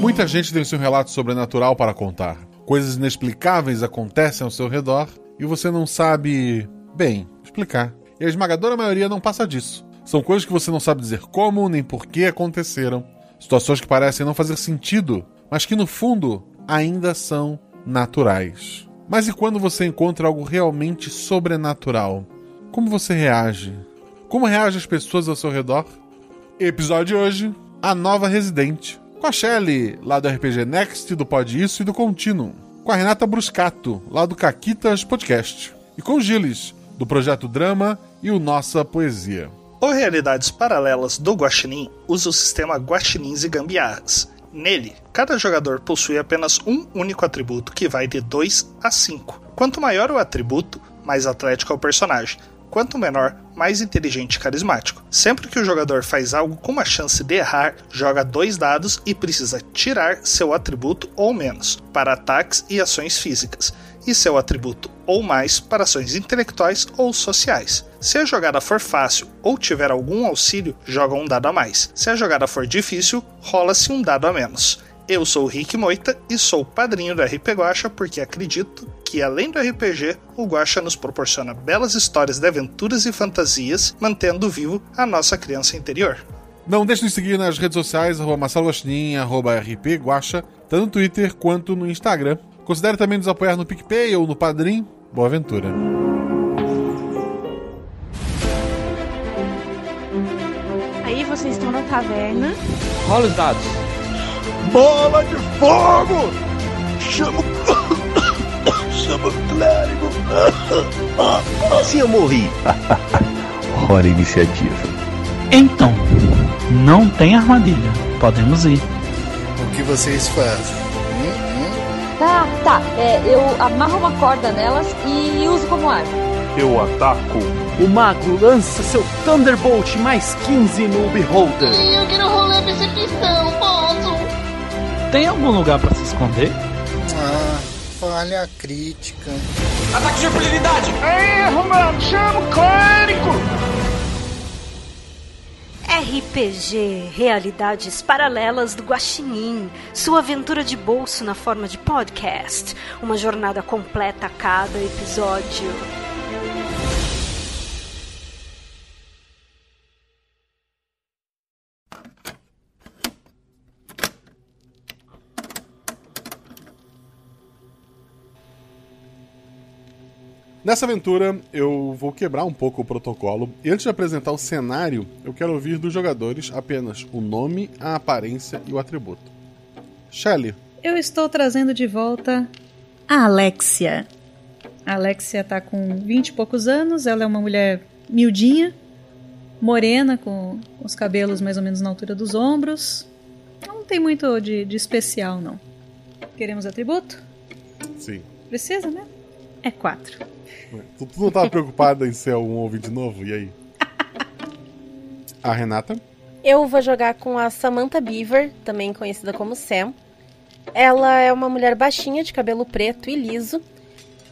Muita gente tem seu relato sobrenatural para contar. Coisas inexplicáveis acontecem ao seu redor e você não sabe, bem, explicar. E a esmagadora maioria não passa disso. São coisas que você não sabe dizer como nem por que aconteceram. Situações que parecem não fazer sentido, mas que no fundo ainda são naturais. Mas e quando você encontra algo realmente sobrenatural? Como você reage? Como reagem as pessoas ao seu redor? Episódio de hoje: A Nova Residente. Com a Shelly, lá do RPG Next, do Pode Isso e do Contínuo. Com a Renata Bruscato, lá do Caquitas Podcast. E com o Gilles, do Projeto Drama e o Nossa Poesia. O Realidades Paralelas do Guaxinim usa o sistema Guaxinins e Gambiarras. Nele, cada jogador possui apenas um único atributo que vai de 2 a 5. Quanto maior o atributo, mais atlético é o personagem. Quanto menor, mais inteligente e carismático. Sempre que o jogador faz algo com uma chance de errar, joga dois dados e precisa tirar seu atributo ou menos para ataques e ações físicas, e seu atributo ou mais para ações intelectuais ou sociais. Se a jogada for fácil ou tiver algum auxílio, joga um dado a mais. Se a jogada for difícil, rola-se um dado a menos. Eu sou o Rick Moita e sou padrinho do RP Guacha porque acredito que além do RPG, o Guacha nos proporciona belas histórias de aventuras e fantasias, mantendo vivo a nossa criança interior. Não deixe de seguir nas redes sociais, arroba Marcelo Guaxinim, arroba RP Guacha, tanto no Twitter quanto no Instagram. Considere também nos apoiar no PicPay ou no Padrim. Boa aventura! Aí vocês estão na taverna. Rola os dados. Bola de fogo! Chama Chama o clérigo! Como assim eu morri? Hora iniciativa. Então, não tem armadilha. Podemos ir. O que vocês fazem? Tá, tá. É, eu amarro uma corda nelas e uso como arma. Eu ataco. O mago lança seu Thunderbolt mais 15 no Beholder. Eu quero rolar percepção, posso? Tem algum lugar para se esconder? Ah, falha crítica. Ataque de impunidade! Erro, mano! Chama o clérigo! RPG Realidades Paralelas do Guaxinim, sua aventura de bolso na forma de podcast, uma jornada completa a cada episódio. Nessa aventura, eu vou quebrar um pouco o protocolo. E antes de apresentar o cenário, eu quero ouvir dos jogadores apenas o nome, a aparência e o atributo. Shelly. Eu estou trazendo de volta a Alexia. A Alexia tá com 20 e poucos anos, ela é uma mulher miudinha, morena, com os cabelos mais ou menos na altura dos ombros. Não tem muito de, de especial, não. Queremos atributo? Sim. Precisa, né? É 4. Tu, tu não tava preocupada em ser um ouvinte novo? E aí? A Renata? Eu vou jogar com a Samantha Beaver, também conhecida como Sam. Ela é uma mulher baixinha, de cabelo preto e liso.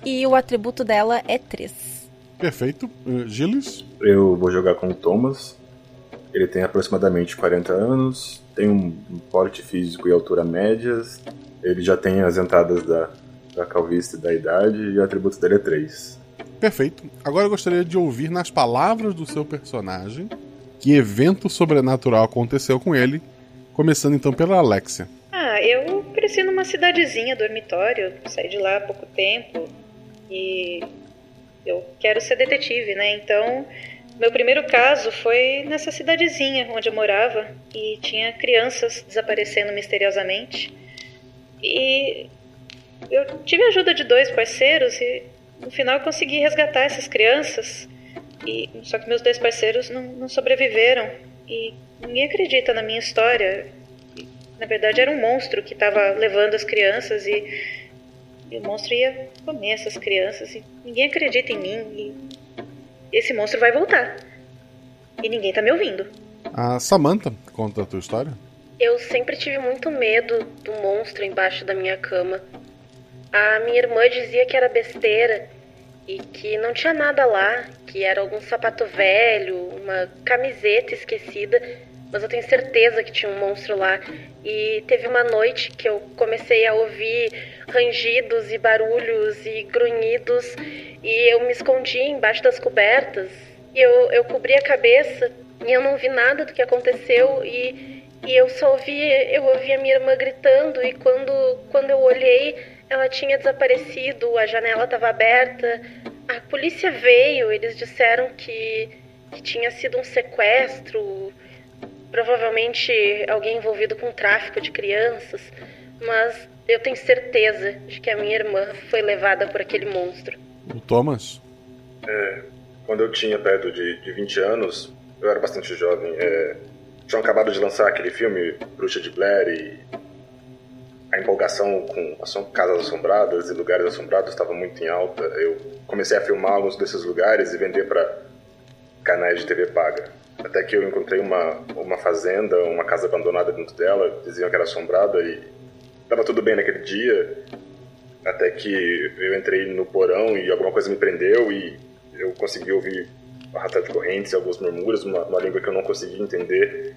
E o atributo dela é 3. Perfeito. Uh, Gilles? Eu vou jogar com o Thomas. Ele tem aproximadamente 40 anos, tem um porte físico e altura médias. Ele já tem as entradas da, da calvície da idade e o atributo dele é 3. Perfeito. Agora eu gostaria de ouvir nas palavras do seu personagem que evento sobrenatural aconteceu com ele, começando então pela Alexia. Ah, eu cresci numa cidadezinha, dormitório, saí de lá há pouco tempo e eu quero ser detetive, né? Então, meu primeiro caso foi nessa cidadezinha onde eu morava e tinha crianças desaparecendo misteriosamente. E eu tive a ajuda de dois parceiros e no final eu consegui resgatar essas crianças. E só que meus dois parceiros não, não sobreviveram e ninguém acredita na minha história. E, na verdade era um monstro que estava levando as crianças e, e, o monstro ia comer essas crianças e ninguém acredita em mim e esse monstro vai voltar. E ninguém tá me ouvindo. A Samantha conta a tua história? Eu sempre tive muito medo do monstro embaixo da minha cama. A minha irmã dizia que era besteira e que não tinha nada lá, que era algum sapato velho, uma camiseta esquecida, mas eu tenho certeza que tinha um monstro lá. E teve uma noite que eu comecei a ouvir rangidos e barulhos e grunhidos e eu me escondi embaixo das cobertas. E eu, eu cobri a cabeça e eu não vi nada do que aconteceu e, e eu só ouvi, eu ouvi a minha irmã gritando e quando, quando eu olhei, ela tinha desaparecido, a janela estava aberta. A polícia veio, eles disseram que, que tinha sido um sequestro, provavelmente alguém envolvido com tráfico de crianças, mas eu tenho certeza de que a minha irmã foi levada por aquele monstro. O Thomas? É, quando eu tinha perto de, de 20 anos, eu era bastante jovem. É, tinham acabado de lançar aquele filme Bruxa de Blair e a empolgação com as casas assombradas e lugares assombrados estava muito em alta. Eu comecei a filmar alguns desses lugares e vender para canais de TV paga. Até que eu encontrei uma, uma fazenda, uma casa abandonada dentro dela, diziam que era assombrada e estava tudo bem naquele dia. Até que eu entrei no porão e alguma coisa me prendeu e eu consegui ouvir arrastar de correntes e alguns murmúrios, uma, uma língua que eu não conseguia entender.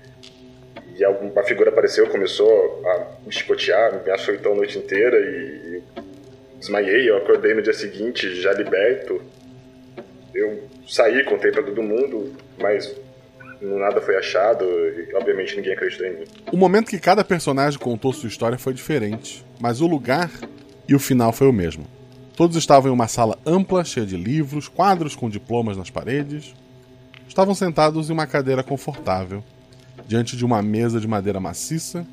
E uma figura apareceu, começou a me chicotear, me açoitou a noite inteira e, e desmaiei. Eu acordei no dia seguinte, já liberto. Eu saí, contei para todo mundo, mas nada foi achado e obviamente ninguém acreditou em mim. O momento que cada personagem contou sua história foi diferente, mas o lugar e o final foi o mesmo. Todos estavam em uma sala ampla, cheia de livros, quadros com diplomas nas paredes. Estavam sentados em uma cadeira confortável, diante de uma mesa de madeira maciça.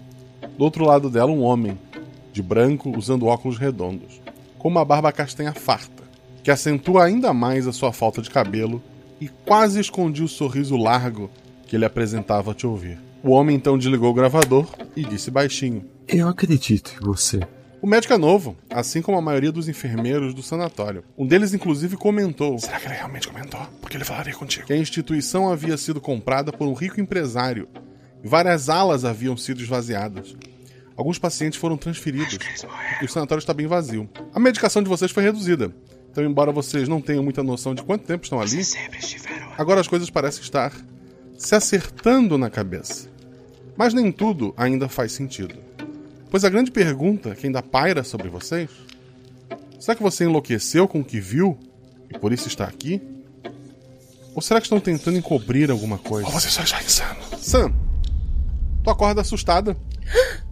Do outro lado dela, um homem, de branco, usando óculos redondos, com uma barba castanha farta, que acentua ainda mais a sua falta de cabelo e quase escondia o sorriso largo que ele apresentava a te ouvir. O homem então desligou o gravador e disse baixinho: Eu acredito em você. O médico é novo, assim como a maioria dos enfermeiros do sanatório. Um deles, inclusive, comentou: Será que ele realmente comentou? Porque ele falaria contigo. Que a instituição havia sido comprada por um rico empresário várias alas haviam sido esvaziadas. Alguns pacientes foram transferidos e o sanatório está bem vazio. A medicação de vocês foi reduzida. Então, embora vocês não tenham muita noção de quanto tempo estão ali, agora as coisas parecem estar se acertando na cabeça. Mas nem tudo ainda faz sentido. Pois a grande pergunta que ainda paira sobre vocês: será que você enlouqueceu com o que viu e por isso está aqui? Ou será que estão tentando encobrir alguma coisa? Ou você só está insano? Sam, tu acorda assustada.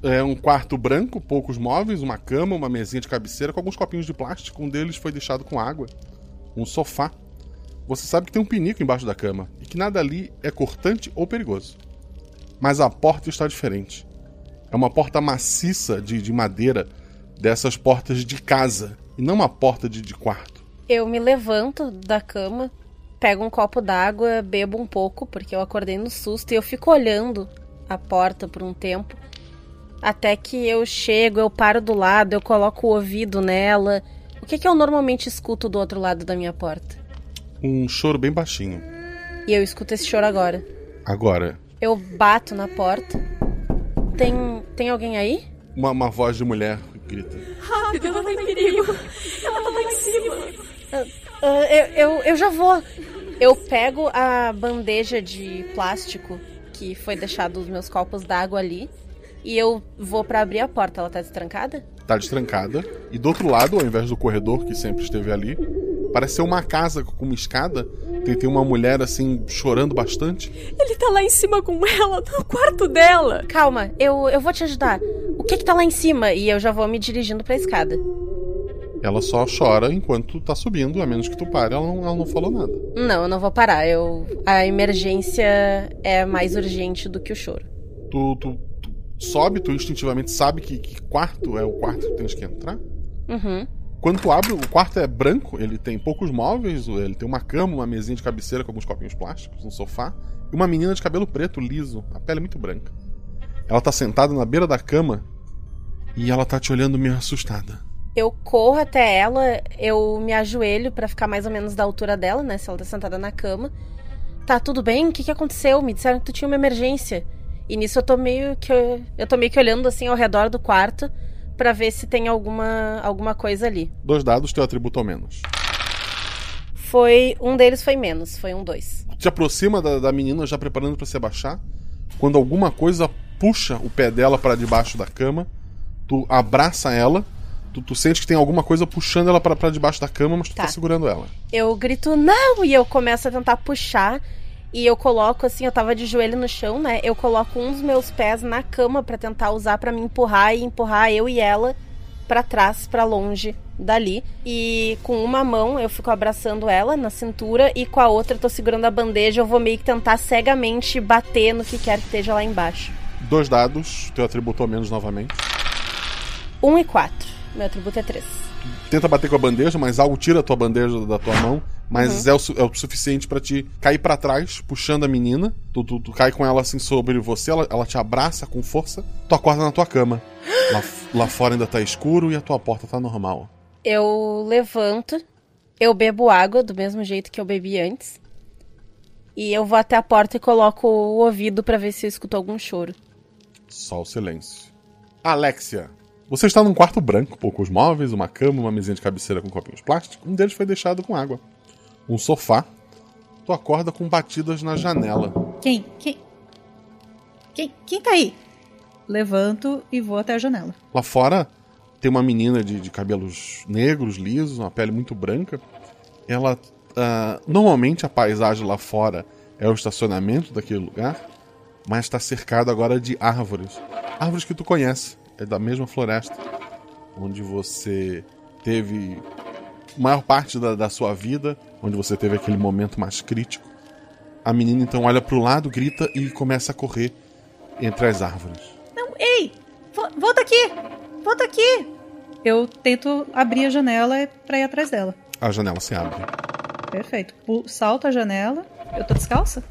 É um quarto branco, poucos móveis, uma cama, uma mesinha de cabeceira com alguns copinhos de plástico. Um deles foi deixado com água. Um sofá. Você sabe que tem um pinico embaixo da cama e que nada ali é cortante ou perigoso. Mas a porta está diferente. É uma porta maciça de, de madeira, dessas portas de casa, e não uma porta de, de quarto. Eu me levanto da cama, pego um copo d'água, bebo um pouco, porque eu acordei no susto, e eu fico olhando a porta por um tempo. Até que eu chego, eu paro do lado, eu coloco o ouvido nela. O que, que eu normalmente escuto do outro lado da minha porta? Um choro bem baixinho. E eu escuto esse choro agora. Agora. Eu bato na porta. Tem, tem alguém aí? Uma, uma voz de mulher grita. Rápido, ela tá em perigo. Ela tá lá em cima. Uh, uh, eu, eu, eu já vou. Eu pego a bandeja de plástico que foi deixado os meus copos d'água ali e eu vou para abrir a porta. Ela tá destrancada? Tá destrancada. E do outro lado, ao invés do corredor que sempre esteve ali, parece ser uma casa com uma escada. Tem, tem uma mulher assim chorando bastante. Ele tá lá em cima com ela, no quarto dela. Calma, eu, eu vou te ajudar. O que que tá lá em cima? E eu já vou me dirigindo pra escada. Ela só chora enquanto tá subindo, a menos que tu pare, ela não, ela não falou nada. Não, eu não vou parar. Eu, a emergência é mais urgente do que o choro. Tu, tu, tu sobe, tu instintivamente sabe que, que quarto é o quarto que tens que entrar. Uhum. Quando tu abre, o quarto é branco, ele tem poucos móveis, ele tem uma cama, uma mesinha de cabeceira com alguns copinhos plásticos, um sofá, e uma menina de cabelo preto, liso, a pele muito branca. Ela tá sentada na beira da cama e ela tá te olhando meio assustada. Eu corro até ela, eu me ajoelho para ficar mais ou menos da altura dela, né? Se ela tá sentada na cama. Tá tudo bem? O que, que aconteceu? Me disseram que tu tinha uma emergência. E nisso eu tô meio que. Eu tô meio que olhando assim ao redor do quarto para ver se tem alguma, alguma coisa ali. Dois dados, teu atributo ou menos. Foi. Um deles foi menos, foi um dois. Te aproxima da, da menina já preparando para se abaixar. quando alguma coisa puxa o pé dela para debaixo da cama, tu abraça ela, tu, tu sente que tem alguma coisa puxando ela para debaixo da cama, mas tu tá. tá segurando ela. Eu grito não e eu começo a tentar puxar e eu coloco assim, eu tava de joelho no chão, né? Eu coloco um dos meus pés na cama para tentar usar para me empurrar e empurrar eu e ela para trás, para longe dali. E com uma mão eu fico abraçando ela na cintura e com a outra eu tô segurando a bandeja. Eu vou meio que tentar cegamente bater no que quer que esteja lá embaixo. Dois dados, teu atributo ao menos novamente. Um e quatro. Meu atributo é três. Tenta bater com a bandeja, mas algo tira a tua bandeja da tua mão mas uhum. é, o, é, o, suficiente para te cair para trás, puxando a menina. Tu, tu, tu, cai com ela assim sobre você, ela, ela te abraça com força, tu acorda na tua cama. lá, lá fora ainda tá escuro e a tua porta tá normal. Eu levanto, eu bebo água do mesmo jeito que eu bebi antes. E eu vou até a porta e coloco o ouvido para ver se eu escuto algum choro. Só o silêncio. Alexia, você está num quarto branco, poucos móveis, uma cama, uma mesinha de cabeceira com copinhos plásticos. Um deles foi deixado com água um sofá. Tu acorda com batidas na janela. Quem? Quem? Quem, quem tá aí? Levanto e vou até a janela. Lá fora tem uma menina de, de cabelos negros, lisos, uma pele muito branca. Ela. Uh, normalmente a paisagem lá fora é o estacionamento daquele lugar, mas está cercado agora de árvores. Árvores que tu conhece, é da mesma floresta, onde você teve maior parte da, da sua vida, onde você teve aquele momento mais crítico. A menina então olha para o lado, grita e começa a correr entre as árvores. Não, ei! Volta aqui! Volta aqui! Eu tento abrir a janela para ir atrás dela. A janela se abre. Perfeito. Salto a janela. Eu tô descalça?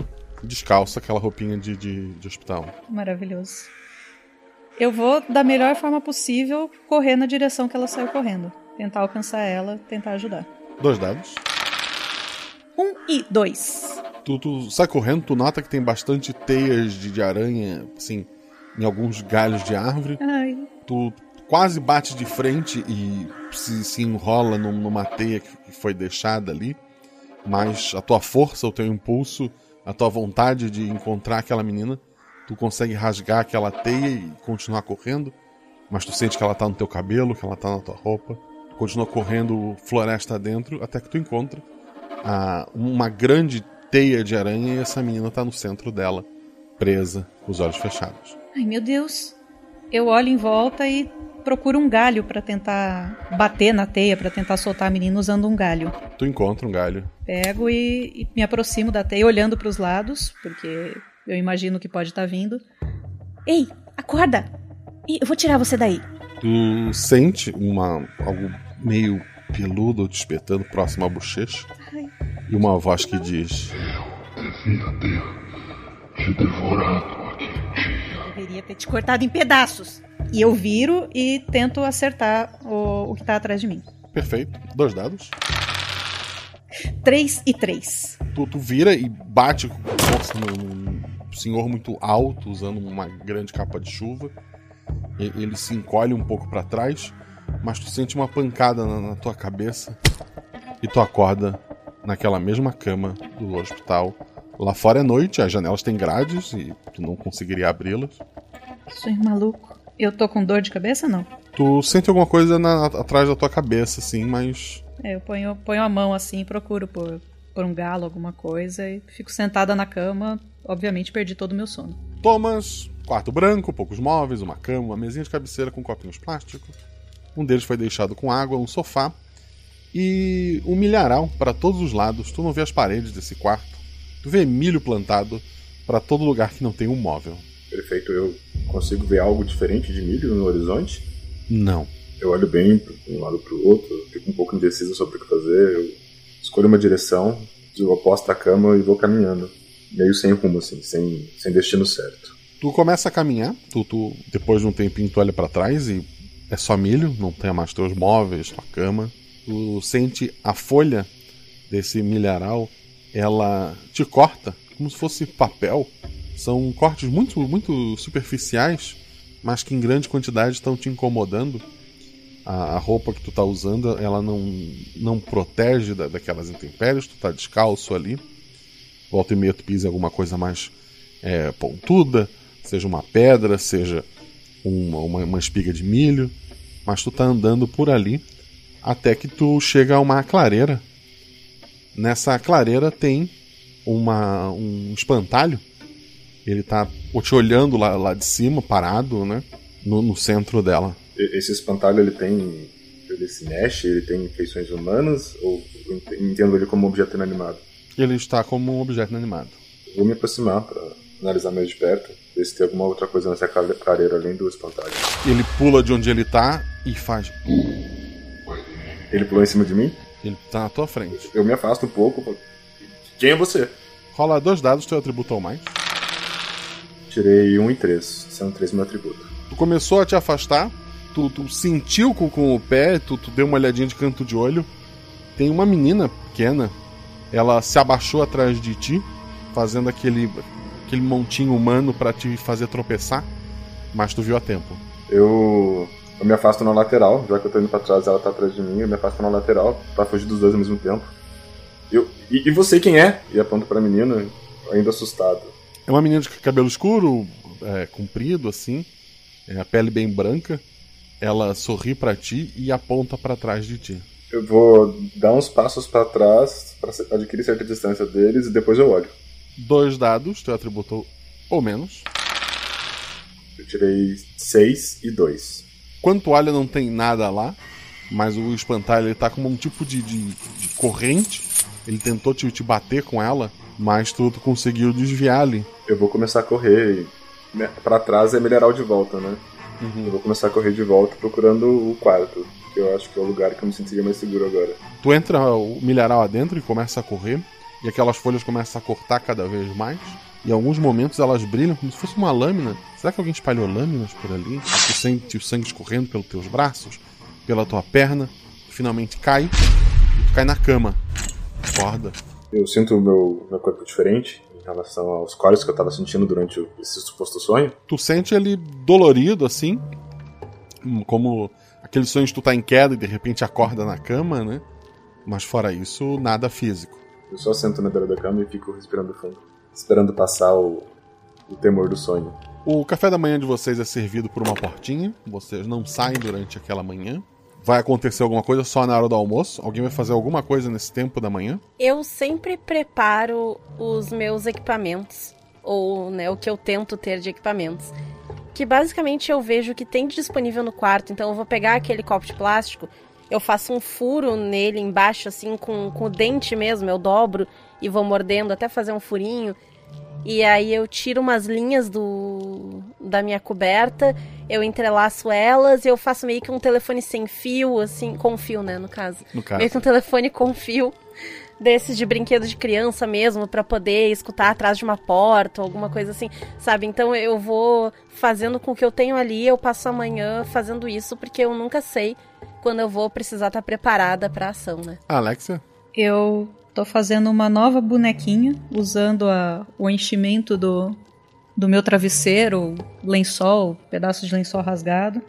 Descalça, aquela roupinha de, de, de hospital. Maravilhoso. Eu vou, da melhor forma possível, correr na direção que ela saiu correndo tentar alcançar ela, tentar ajudar. Dois dados. Um e dois. Tu, tu sai correndo, tu nota que tem bastante teias de, de aranha, assim, em alguns galhos de árvore. Ai. Tu quase bate de frente e se, se enrola num, numa teia que foi deixada ali. Mas a tua força, o teu impulso, a tua vontade de encontrar aquela menina, tu consegue rasgar aquela teia e continuar correndo. Mas tu sente que ela tá no teu cabelo, que ela tá na tua roupa continua correndo floresta dentro até que tu encontra a, uma grande teia de aranha e essa menina tá no centro dela, presa, com os olhos fechados. Ai meu Deus. Eu olho em volta e procuro um galho para tentar bater na teia, para tentar soltar a menina usando um galho. Tu encontra um galho. Pego e, e me aproximo da teia, olhando para os lados, porque eu imagino que pode estar tá vindo. Ei, acorda! Eu vou tirar você daí. Tu sente uma algo meio peludo te espetando próximo à bochecha. Ai. E uma voz que diz: Eu devia ter te devorado aquele dia. Deveria ter te cortado em pedaços. E eu viro e tento acertar o, o que tá atrás de mim. Perfeito. Dois dados. Três e três. Tu, tu vira e bate com força num senhor muito alto, usando uma grande capa de chuva. Ele se encolhe um pouco para trás mas tu sente uma pancada na, na tua cabeça e tu acorda naquela mesma cama do hospital. Lá fora é noite, as janelas têm grades e tu não conseguiria abri-las. Sonho maluco. Eu tô com dor de cabeça não? Tu sente alguma coisa na, atrás da tua cabeça, assim, mas. É, eu ponho, ponho a mão assim, procuro por, por um galo, alguma coisa, e fico sentada na cama. Obviamente perdi todo o meu sono. Thomas, quarto branco, poucos móveis, uma cama, uma mesinha de cabeceira com copinhos plásticos. Um deles foi deixado com água, um sofá e um milharal para todos os lados. Tu não vê as paredes desse quarto. Tu vê milho plantado para todo lugar que não tem um móvel. Perfeito. Eu consigo ver algo diferente de milho no horizonte? Não. Eu olho bem de um lado para o outro, fico um pouco indeciso sobre o que fazer. Eu escolho uma direção, eu aposto a cama e vou caminhando. Meio sem rumo, assim, sem, sem destino certo. Tu começa a caminhar, tu, tu depois de um tempinho tu olha para trás e é só milho, não tem mais teus móveis, tua cama. Tu sente a folha desse milharal, ela te corta como se fosse papel. São cortes muito, muito superficiais, mas que em grande quantidade estão te incomodando. A, roupa que tu tá usando, ela não, não protege da, daquelas intempéries, tu tá descalço ali. Volta e meia tu pisa em alguma coisa mais é, pontuda, seja uma pedra, seja uma, uma, uma espiga de milho, mas tu tá andando por ali até que tu chega a uma clareira. Nessa clareira tem uma, um espantalho. Ele tá te olhando lá, lá de cima, parado, né? No, no centro dela. Esse espantalho ele tem. Ele se mexe, ele tem feições humanas ou entendo ele como objeto inanimado? Ele está como um objeto inanimado. Vou me aproximar para analisar mais de perto, ver se tem alguma outra coisa nessa clareira além do espantalho. Ele pula de onde ele tá e faz. Ele pulou em cima de mim? Ele tá na tua frente. Eu me afasto um pouco. Quem é você? Rola dois dados, teu atributo ou mais. Tirei um e três, são três meu atributo. Tu começou a te afastar, tu, tu sentiu com, com o pé, tu, tu deu uma olhadinha de canto de olho. Tem uma menina pequena, ela se abaixou atrás de ti, fazendo aquele, aquele montinho humano para te fazer tropeçar, mas tu viu a tempo. Eu, eu me afasto na lateral, já que eu tô indo pra trás ela tá atrás de mim, eu me afasto na lateral pra fugir dos dois ao mesmo tempo. Eu, e, e você quem é? E aponto pra menina, ainda assustado. É uma menina de cabelo escuro, é, comprido assim, é, a pele bem branca. Ela sorri para ti e aponta para trás de ti. Eu vou dar uns passos para trás para adquirir certa distância deles e depois eu olho. Dois dados, teu atributo ou menos. Eu tirei seis e dois. Quando tu olha, não tem nada lá, mas o espantalho ele tá como um tipo de, de, de corrente. Ele tentou te, te bater com ela, mas tu, tu conseguiu desviar ali. Eu vou começar a correr para trás é milharal de volta, né? Uhum. Eu vou começar a correr de volta procurando o quarto, que eu acho que é o lugar que eu me sentiria mais seguro agora. Tu entra o milharal adentro e começa a correr, e aquelas folhas começam a cortar cada vez mais. E em alguns momentos elas brilham como se fosse uma lâmina. Será que alguém espalhou lâminas por ali? Tu sente o sangue escorrendo pelos teus braços, pela tua perna, finalmente cai e tu cai na cama. Acorda. Eu sinto o meu, meu corpo diferente em relação aos cólicos que eu tava sentindo durante esse suposto sonho. Tu sente ele dolorido assim, como aquele sonho de tu tá em queda e de repente acorda na cama, né? Mas fora isso, nada físico. Eu só sento na beira da cama e fico respirando fundo, esperando passar o, o temor do sonho. O café da manhã de vocês é servido por uma portinha, vocês não saem durante aquela manhã. Vai acontecer alguma coisa só na hora do almoço? Alguém vai fazer alguma coisa nesse tempo da manhã? Eu sempre preparo os meus equipamentos, ou né, o que eu tento ter de equipamentos. Que basicamente eu vejo que tem disponível no quarto, então eu vou pegar aquele copo de plástico, eu faço um furo nele embaixo, assim, com, com o dente mesmo, eu dobro e vou mordendo até fazer um furinho. E aí eu tiro umas linhas do da minha coberta, eu entrelaço elas e eu faço meio que um telefone sem fio, assim, com fio, né, no caso. No caso. Meio que um telefone com fio desses de brinquedo de criança mesmo para poder escutar atrás de uma porta ou alguma coisa assim, sabe? Então eu vou fazendo com o que eu tenho ali, eu passo amanhã fazendo isso porque eu nunca sei quando eu vou precisar estar preparada para ação, né? Alexia? Eu tô fazendo uma nova bonequinha usando a, o enchimento do, do meu travesseiro, lençol, pedaço de lençol rasgado.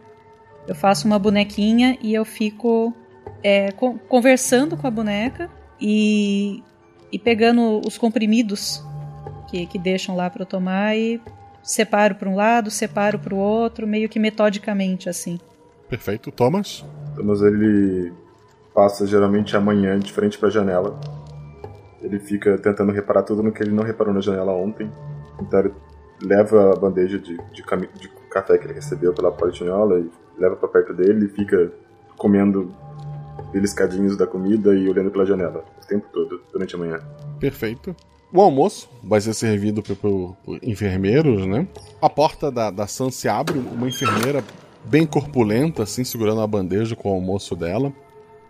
Eu faço uma bonequinha e eu fico é, co conversando com a boneca e, e pegando os comprimidos que, que deixam lá para eu tomar e separo para um lado, separo para o outro, meio que metodicamente assim. Perfeito. Thomas? Thomas, ele passa geralmente amanhã de frente para a janela. Ele fica tentando reparar tudo no que ele não reparou na janela ontem. Então ele leva a bandeja de, de, de café que ele recebeu pela portinhola e leva para perto dele e fica comendo beliscadinhos da comida e olhando pela janela o tempo todo durante a manhã. Perfeito. O almoço vai ser servido por, por, por enfermeiros, né? A porta da, da Sam se abre, uma enfermeira bem corpulenta, assim, segurando a bandeja com o almoço dela.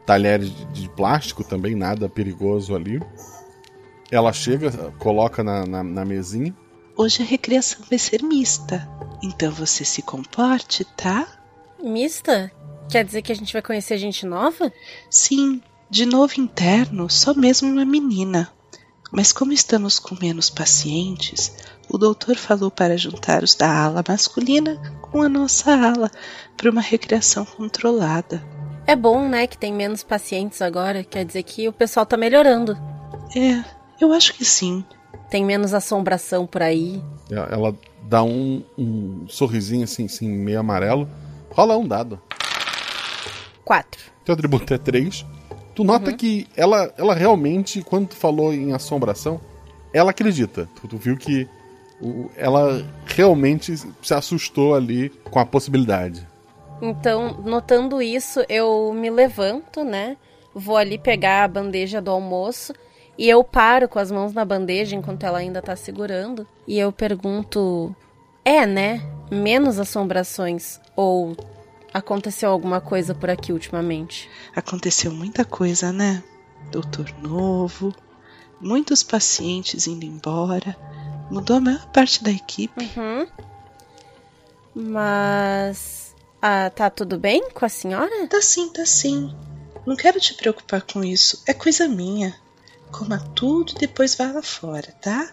Talheres de, de plástico também, nada perigoso ali. Ela chega, coloca na, na, na mesinha. Hoje a recreação vai ser mista, então você se comporte, tá? Mista? Quer dizer que a gente vai conhecer gente nova? Sim, de novo interno, só mesmo uma menina. Mas como estamos com menos pacientes, o doutor falou para juntar os da ala masculina com a nossa ala para uma recreação controlada. É bom, né, que tem menos pacientes agora. Quer dizer que o pessoal tá melhorando. É, eu acho que sim. Tem menos assombração por aí. Ela dá um, um sorrisinho assim, assim, meio amarelo. Rola um dado. Teu atributo é três. Tu nota uhum. que ela, ela realmente, quando tu falou em assombração, ela acredita. Tu, tu viu que o, ela realmente se assustou ali com a possibilidade. Então, notando isso, eu me levanto, né? Vou ali pegar a bandeja do almoço e eu paro com as mãos na bandeja enquanto ela ainda tá segurando. E eu pergunto: É, né? Menos assombrações? Ou aconteceu alguma coisa por aqui ultimamente? Aconteceu muita coisa, né? Doutor novo, muitos pacientes indo embora. Mudou a maior parte da equipe. Uhum. Mas. Ah, tá tudo bem com a senhora? Tá sim, tá sim. Não quero te preocupar com isso. É coisa minha. Coma tudo e depois vá lá fora, tá?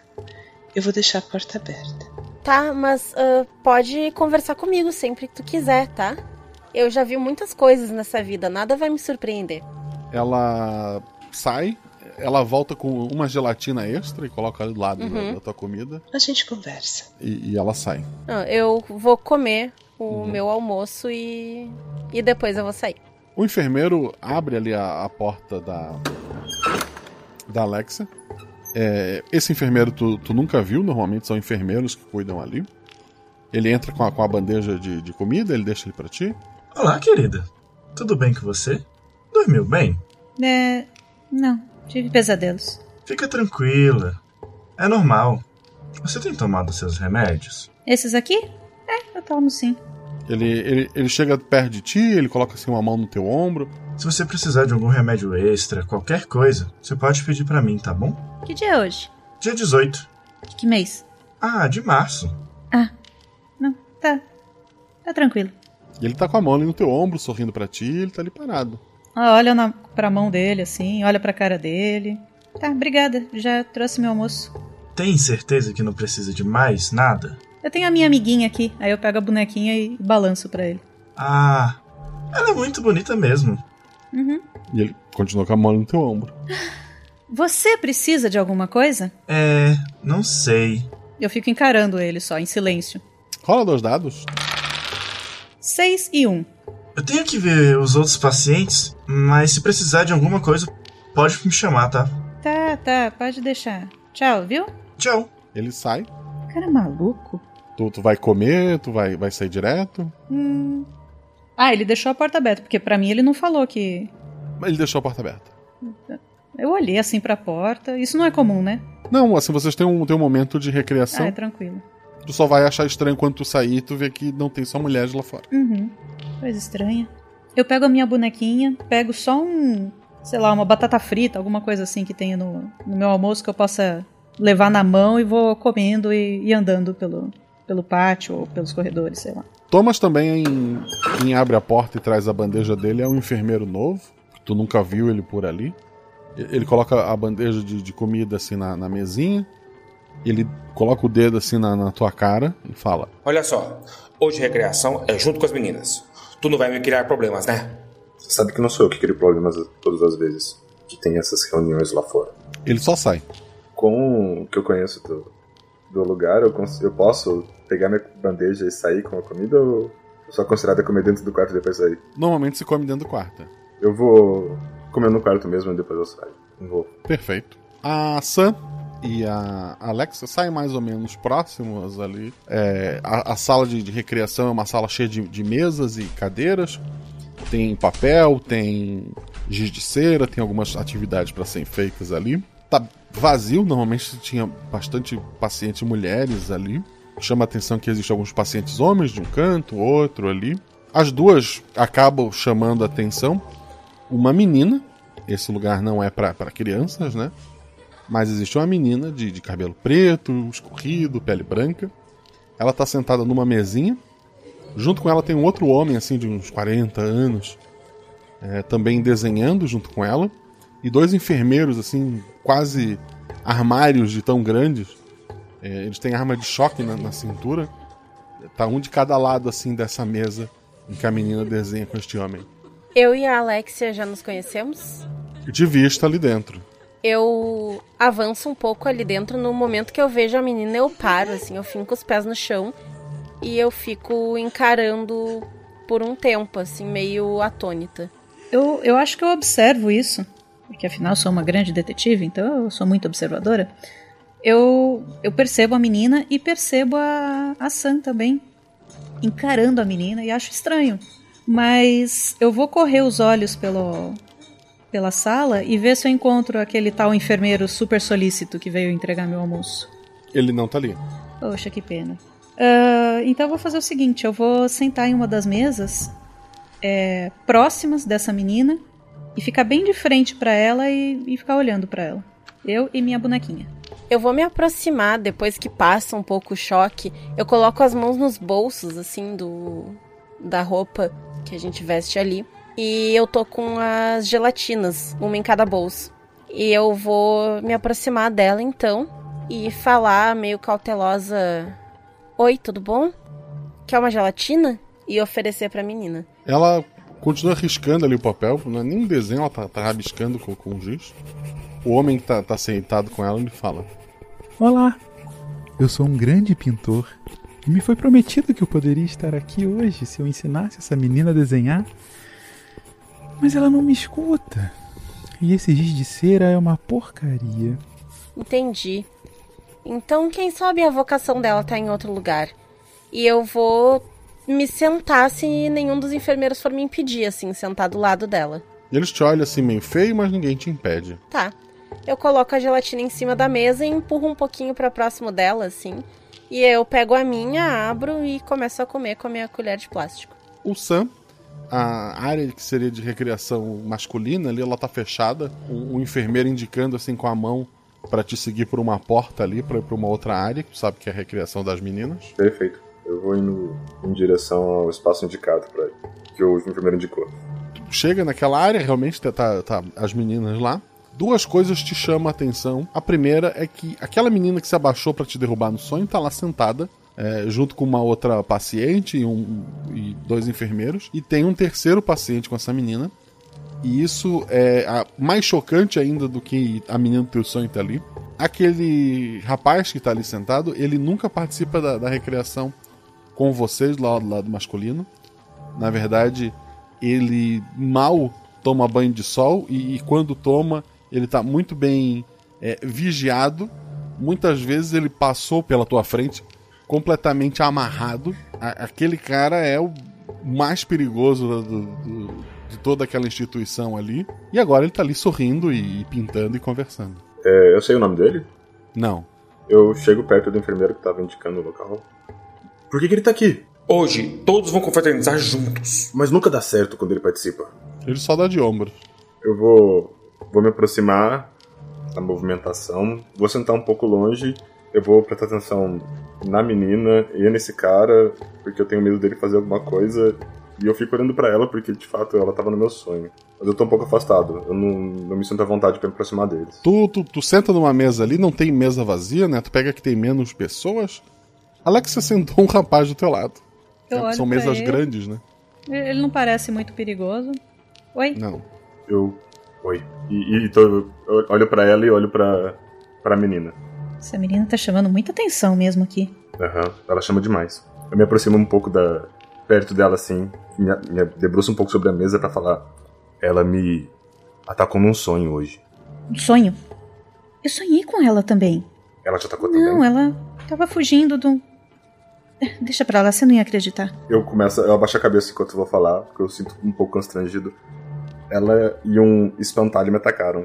Eu vou deixar a porta aberta. Tá, mas uh, pode conversar comigo sempre que tu quiser, tá? Eu já vi muitas coisas nessa vida, nada vai me surpreender. Ela sai, ela volta com uma gelatina extra e coloca do lado uhum. da tua comida. A gente conversa. E, e ela sai. eu vou comer o uhum. meu almoço e, e depois eu vou sair. O enfermeiro abre ali a, a porta da, da Alexa. É, esse enfermeiro tu, tu, nunca viu, normalmente são enfermeiros que cuidam ali. Ele entra com a, com a bandeja de, de, comida, ele deixa ele para ti. Olá, querida. Tudo bem com você? Dormiu bem? É. Não, tive pesadelos. Fica tranquila. É normal. Você tem tomado seus remédios? Esses aqui? É, eu tomo sim. Ele, ele, ele chega perto de ti, ele coloca assim uma mão no teu ombro. Se você precisar de algum remédio extra, qualquer coisa, você pode pedir para mim, tá bom? Que dia é hoje? Dia 18. De que mês? Ah, de março. Ah, não, tá. Tá tranquilo. E ele tá com a mão ali no teu ombro, sorrindo para ti, ele tá ali parado. Ah, olha na, pra mão dele, assim, olha pra cara dele. Tá, obrigada, já trouxe meu almoço. Tem certeza que não precisa de mais nada? Eu tenho a minha amiguinha aqui, aí eu pego a bonequinha e balanço para ele. Ah, ela é muito bonita mesmo. Uhum. E ele continua com a mão no teu ombro. Você precisa de alguma coisa? É, não sei. Eu fico encarando ele só, em silêncio. Rola dois dados. Seis e um. Eu tenho que ver os outros pacientes, mas se precisar de alguma coisa, pode me chamar, tá? Tá, tá, pode deixar. Tchau, viu? Tchau. Ele sai. Cara maluco. Tu, tu vai comer? Tu vai, vai sair direto? Hum, ah, ele deixou a porta aberta, porque para mim ele não falou que. Mas ele deixou a porta aberta. Eu olhei assim pra porta. Isso não é comum, né? Não, assim, vocês têm um, têm um momento de recreação. Ah, é tranquilo. Tu só vai achar estranho quando tu sair e tu vê que não tem só mulheres lá fora. Uhum. Coisa estranha. Eu pego a minha bonequinha, pego só um, sei lá, uma batata frita, alguma coisa assim que tenha no, no meu almoço que eu possa levar na mão e vou comendo e, e andando pelo, pelo pátio ou pelos corredores, sei lá. Thomas também em, em abre a porta e traz a bandeja dele é um enfermeiro novo. Tu nunca viu ele por ali. Ele coloca a bandeja de, de comida assim na, na, mesinha. Ele coloca o dedo assim na, na, tua cara e fala: Olha só, hoje recreação é junto com as meninas. Tu não vai me criar problemas, né? Você sabe que não sou eu que crio problemas todas as vezes que tem essas reuniões lá fora. Ele só sai. Com o que eu conheço do, do lugar, eu, eu posso pegar minha bandeja e sair com a comida ou só considerada comer dentro do quarto e depois sair? Normalmente se come dentro do quarto. Eu vou comer no quarto mesmo e depois eu saio. Não vou. Perfeito. A Sam e a Alexa saem mais ou menos próximas ali. É, a, a, sala de, de, recreação é uma sala cheia de, de, mesas e cadeiras. Tem papel, tem giz de cera, tem algumas atividades para serem feitas ali. Tá vazio, normalmente tinha bastante pacientes mulheres ali. Chama a atenção que existem alguns pacientes homens de um canto, outro ali. As duas acabam chamando a atenção. Uma menina, esse lugar não é para crianças, né? Mas existe uma menina de, de cabelo preto, escorrido, pele branca. Ela está sentada numa mesinha. Junto com ela tem um outro homem, assim, de uns 40 anos, é, também desenhando junto com ela. E dois enfermeiros, assim, quase armários de tão grandes, é, eles têm arma de choque na, na, cintura. Tá um de cada lado, assim, dessa mesa em que a menina desenha com este homem. Eu e a Alexia já nos conhecemos? De vista ali dentro. Eu avanço um pouco ali dentro. No momento que eu vejo a menina, eu paro, assim, eu finco os pés no chão e eu fico encarando por um tempo, assim, meio atônita. Eu, eu acho que eu observo isso, porque afinal sou uma grande detetive, então eu sou muito observadora. Eu, eu percebo a menina e percebo a, a Sam também, encarando a menina e acho estranho. Mas eu vou correr os olhos pelo, pela sala e ver se eu encontro aquele tal enfermeiro super solícito que veio entregar meu almoço. Ele não tá ali. Poxa, que pena. Uh, então eu vou fazer o seguinte: eu vou sentar em uma das mesas é, próximas dessa menina e ficar bem de frente para ela e, e ficar olhando para ela. Eu e minha bonequinha. Eu vou me aproximar depois que passa um pouco o choque. Eu coloco as mãos nos bolsos, assim, do da roupa que a gente veste ali. E eu tô com as gelatinas, uma em cada bolso. E eu vou me aproximar dela então e falar meio cautelosa: Oi, tudo bom? Quer uma gelatina? E oferecer pra menina. Ela continua riscando ali o papel, não é nem um desenho, ela tá, tá rabiscando com, com giz. O homem que tá, tá sentado com ela, ele fala: Olá, eu sou um grande pintor e me foi prometido que eu poderia estar aqui hoje se eu ensinasse essa menina a desenhar. Mas ela não me escuta. E esse giz de cera é uma porcaria. Entendi. Então, quem sabe a vocação dela tá em outro lugar. E eu vou me sentar se nenhum dos enfermeiros for me impedir, assim, sentar do lado dela. E eles te olham assim meio feio, mas ninguém te impede. Tá. Eu coloco a gelatina em cima da mesa e empurro um pouquinho para próximo dela, assim. E eu pego a minha, abro e começo a comer com a minha colher de plástico. O Sam a área que seria de recreação masculina ali, ela tá fechada. O, o enfermeiro indicando assim com a mão para te seguir por uma porta ali para ir para uma outra área, que tu sabe que é a recreação das meninas. Perfeito. Eu vou indo em direção ao espaço indicado para que o enfermeiro indicou. Chega naquela área, realmente tá, tá, tá as meninas lá. Duas coisas te chamam a atenção. A primeira é que aquela menina que se abaixou para te derrubar no sonho tá lá sentada é, junto com uma outra paciente e, um, e dois enfermeiros. E tem um terceiro paciente com essa menina. E isso é mais chocante ainda do que a menina do teu sonho tá ali. Aquele rapaz que tá ali sentado, ele nunca participa da, da recreação com vocês lá do lado masculino. Na verdade, ele mal toma banho de sol e, e quando toma, ele tá muito bem é, vigiado. Muitas vezes ele passou pela tua frente completamente amarrado. A, aquele cara é o mais perigoso do, do, de toda aquela instituição ali. E agora ele tá ali sorrindo e, e pintando e conversando. É, eu sei o nome dele? Não. Eu chego perto do enfermeiro que tava indicando o local. Por que, que ele tá aqui? Hoje, todos vão confraternizar juntos. Mas nunca dá certo quando ele participa. Ele só dá de ombros. Eu vou, vou me aproximar da movimentação, vou sentar um pouco longe eu vou prestar atenção na menina e nesse cara, porque eu tenho medo dele fazer alguma coisa. E eu fico olhando para ela porque, de fato, ela tava no meu sonho. Mas eu tô um pouco afastado. Eu não, não me sinto à vontade para me aproximar deles. Tu, tu, tu senta numa mesa ali, não tem mesa vazia, né? Tu pega que tem menos pessoas. Alex, você sentou um rapaz do teu lado. Eu São mesas ele. grandes, né? Ele não parece muito perigoso. Oi? Não. Eu. Oi. E, e tô, eu olho para ela e olho pra, pra menina. Essa menina tá chamando muita atenção mesmo aqui. Aham, uhum, ela chama demais. Eu me aproximo um pouco da perto dela assim, me, me debruço um pouco sobre a mesa para falar. Ela me atacou num sonho hoje. Um sonho? Eu sonhei com ela também. Ela te atacou não, também? Não, ela tava fugindo do. Deixa pra lá, você não ia acreditar. Eu começo, eu abaixo a cabeça enquanto eu vou falar, porque eu sinto um pouco constrangido. Ela e um espantalho me atacaram.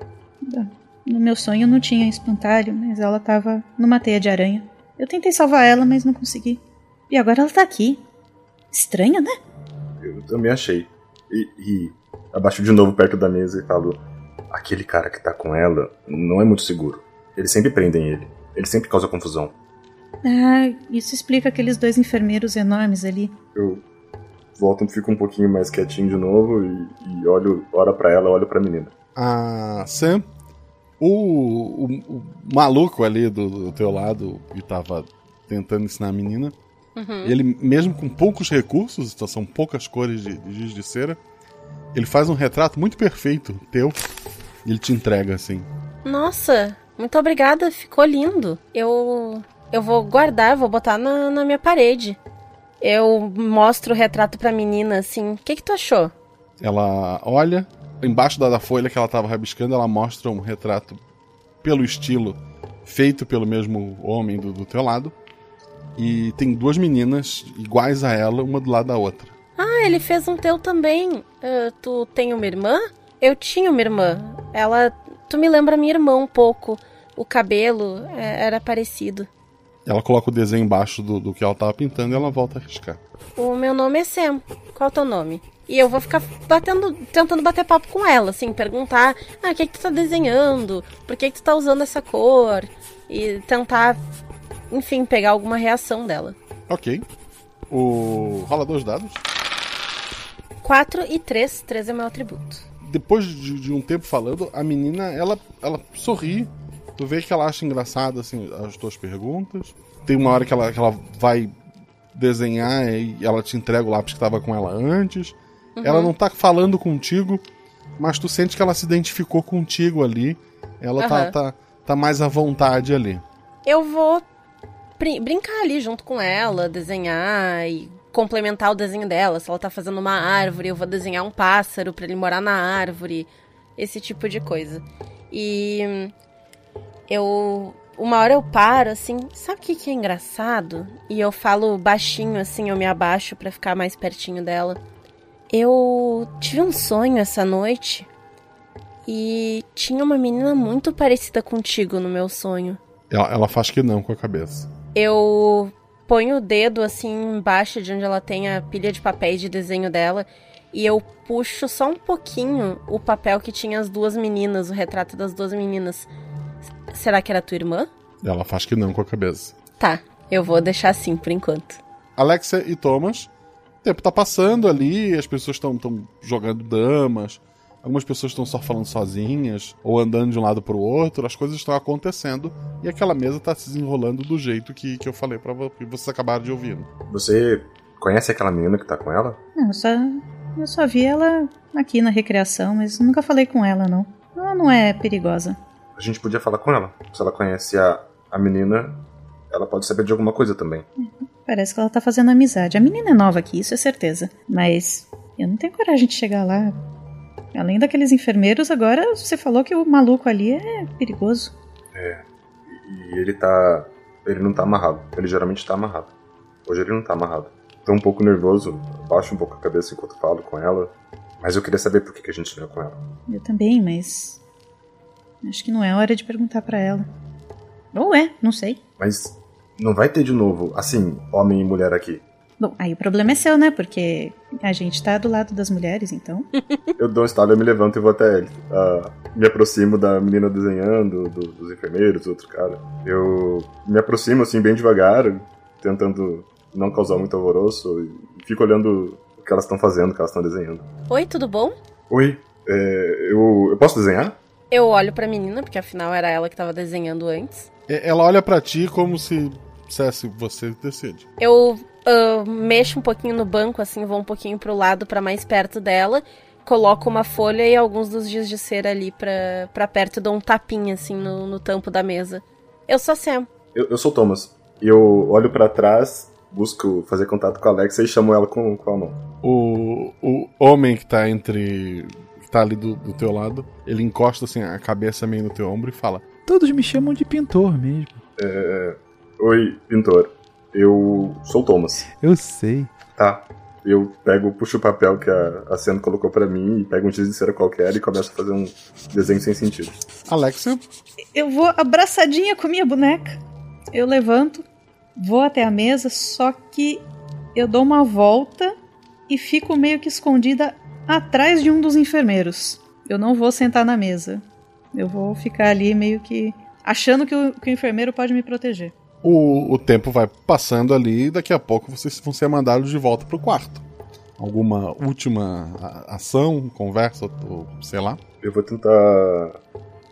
No meu sonho não tinha espantalho, mas ela tava numa teia de aranha. Eu tentei salvar ela, mas não consegui. E agora ela tá aqui. Estranho, né? Eu também achei. E, e abaixo de novo perto da mesa e falo: aquele cara que tá com ela não é muito seguro. Eles sempre prendem ele. Ele sempre causa confusão. Ah, isso explica aqueles dois enfermeiros enormes ali. Eu volto e fico um pouquinho mais quietinho de novo e, e olho, ora para ela, olho pra menina. Ah, Sam, o, o, o maluco ali do, do, teu lado que tava tentando ensinar a menina, uhum. ele mesmo com poucos recursos, são poucas cores de, de giz de cera, ele faz um retrato muito perfeito teu e ele te entrega assim. Nossa, muito obrigada, ficou lindo. Eu eu vou guardar, vou botar na, na minha parede. Eu mostro o retrato pra menina assim. O que que tu achou? Ela olha, embaixo da, da folha que ela tava rabiscando, ela mostra um retrato pelo estilo feito pelo mesmo homem do, do teu lado. E tem duas meninas iguais a ela, uma do lado da outra. Ah, ele fez um teu também. Uh, tu tem uma irmã? Eu tinha uma irmã. Ela. Tu me lembra minha irmã um pouco. O cabelo é, era parecido. Ela coloca o desenho embaixo do, do que ela tava pintando e ela volta a riscar. O meu nome é Sam. Qual é o teu nome? E eu vou ficar batendo, tentando bater papo com ela, assim, perguntar: ah, o que, é que tu tá desenhando? Por que, é que tu tá usando essa cor? E tentar, enfim, pegar alguma reação dela. Ok. O. Rola dois dados. 4 e 3. 3 é meu atributo. Depois de, de, um tempo falando, a menina, ela, ela sorri. Tu vê que ela acha engraçado, assim, as tuas perguntas. Tem uma hora que ela, que ela vai desenhar e ela te entrega o lápis que estava com ela antes. Uhum. Ela não tá falando contigo, mas tu sente que ela se identificou contigo ali. Ela uhum. tá, tá, tá mais à vontade ali. Eu vou brincar ali junto com ela, desenhar e complementar o desenho dela. Se ela tá fazendo uma árvore, eu vou desenhar um pássaro para ele morar na árvore. Esse tipo de coisa. E eu. Uma hora eu paro assim, sabe o que, que é engraçado? E eu falo baixinho assim, eu me abaixo para ficar mais pertinho dela. Eu tive um sonho essa noite e tinha uma menina muito parecida contigo no meu sonho. Ela, ela faz que não com a cabeça. Eu ponho o dedo assim embaixo de onde ela tem a pilha de papéis de desenho dela e eu puxo só um pouquinho o papel que tinha as duas meninas, o retrato das duas meninas. Será que era tua irmã? Ela faz que não com a cabeça. Tá, eu vou deixar assim por enquanto. Alexia e Thomas o tempo tá passando ali, as pessoas estão jogando damas, algumas pessoas estão só falando sozinhas, ou andando de um lado pro outro, as coisas estão acontecendo e aquela mesa tá se desenrolando do jeito que, que eu falei para que vocês acabaram de ouvir. Você conhece aquela menina que tá com ela? Não, eu só, eu só vi ela aqui na recreação, mas nunca falei com ela, não. Ela não é perigosa. A gente podia falar com ela. Se ela conhece a, a menina, ela pode saber de alguma coisa também. Parece que ela tá fazendo amizade. A menina é nova aqui, isso é certeza. Mas eu não tenho coragem de chegar lá. Além daqueles enfermeiros, agora você falou que o maluco ali é perigoso. É. E ele tá. Ele não tá amarrado. Ele geralmente tá amarrado. Hoje ele não tá amarrado. Tô um pouco nervoso, baixo um pouco a cabeça enquanto falo com ela. Mas eu queria saber por que, a gente veio com ela. Eu também, mas. Acho que não é hora de perguntar para ela. Ou é, não sei. Mas não vai ter de novo, assim, homem e mulher aqui. Bom, aí o problema é seu, né? Porque a gente tá do lado das mulheres, então. eu dou um estalo, eu me levanto e vou até ele. Uh, me aproximo da menina desenhando, do, dos enfermeiros, do outro cara. Eu me aproximo, assim, bem devagar, tentando não causar muito alvoroço. E fico olhando o que elas estão fazendo, o que elas estão desenhando. Oi, tudo bom? Oi, é, eu, eu posso desenhar? Eu olho pra menina, porque afinal era ela que tava desenhando antes. Ela olha para ti como se dissesse, você decide. Eu uh, mexo um pouquinho no banco, assim, vou um pouquinho pro lado para mais perto dela, coloco uma folha e alguns dos dias de cera ali pra, pra perto, dou um tapinha, assim, no, no tampo da mesa. Eu sou Sam. Eu, eu sou Thomas. E eu olho para trás, busco fazer contato com a Alexa e chamo ela com qual nome? O, o homem que tá entre. que tá ali do, do teu lado, ele encosta assim a cabeça meio no teu ombro e fala: Todos me chamam de pintor mesmo. É... Oi, pintor. Eu sou o Thomas. Eu sei. Tá. Eu pego, puxo o papel que a, a Senna colocou para mim e pego um giz de cera qualquer e começo a fazer um desenho sem sentido. Alexa? Eu vou abraçadinha com minha boneca. Eu levanto, vou até a mesa, só que eu dou uma volta e fico meio que escondida atrás de um dos enfermeiros. Eu não vou sentar na mesa. Eu vou ficar ali meio que achando que o, que o enfermeiro pode me proteger. O, o tempo vai passando ali e daqui a pouco vocês vão ser mandados de volta pro quarto. Alguma última ação, conversa, ou sei lá? Eu vou tentar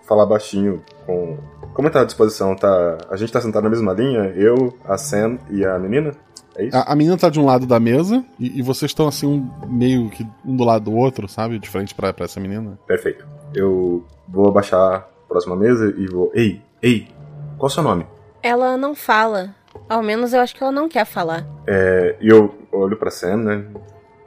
falar baixinho com. Como tá a disposição? Tá... A gente tá sentado na mesma linha? Eu, a Sam e a menina? É isso? A, a menina tá de um lado da mesa e, e vocês estão assim, um, meio que um do lado do outro, sabe? De frente pra, pra essa menina. Perfeito. Eu vou abaixar próxima mesa e vou. Ei, ei, qual é o seu nome? Ela não fala. Ao menos eu acho que ela não quer falar. É, e eu olho pra Sam, né?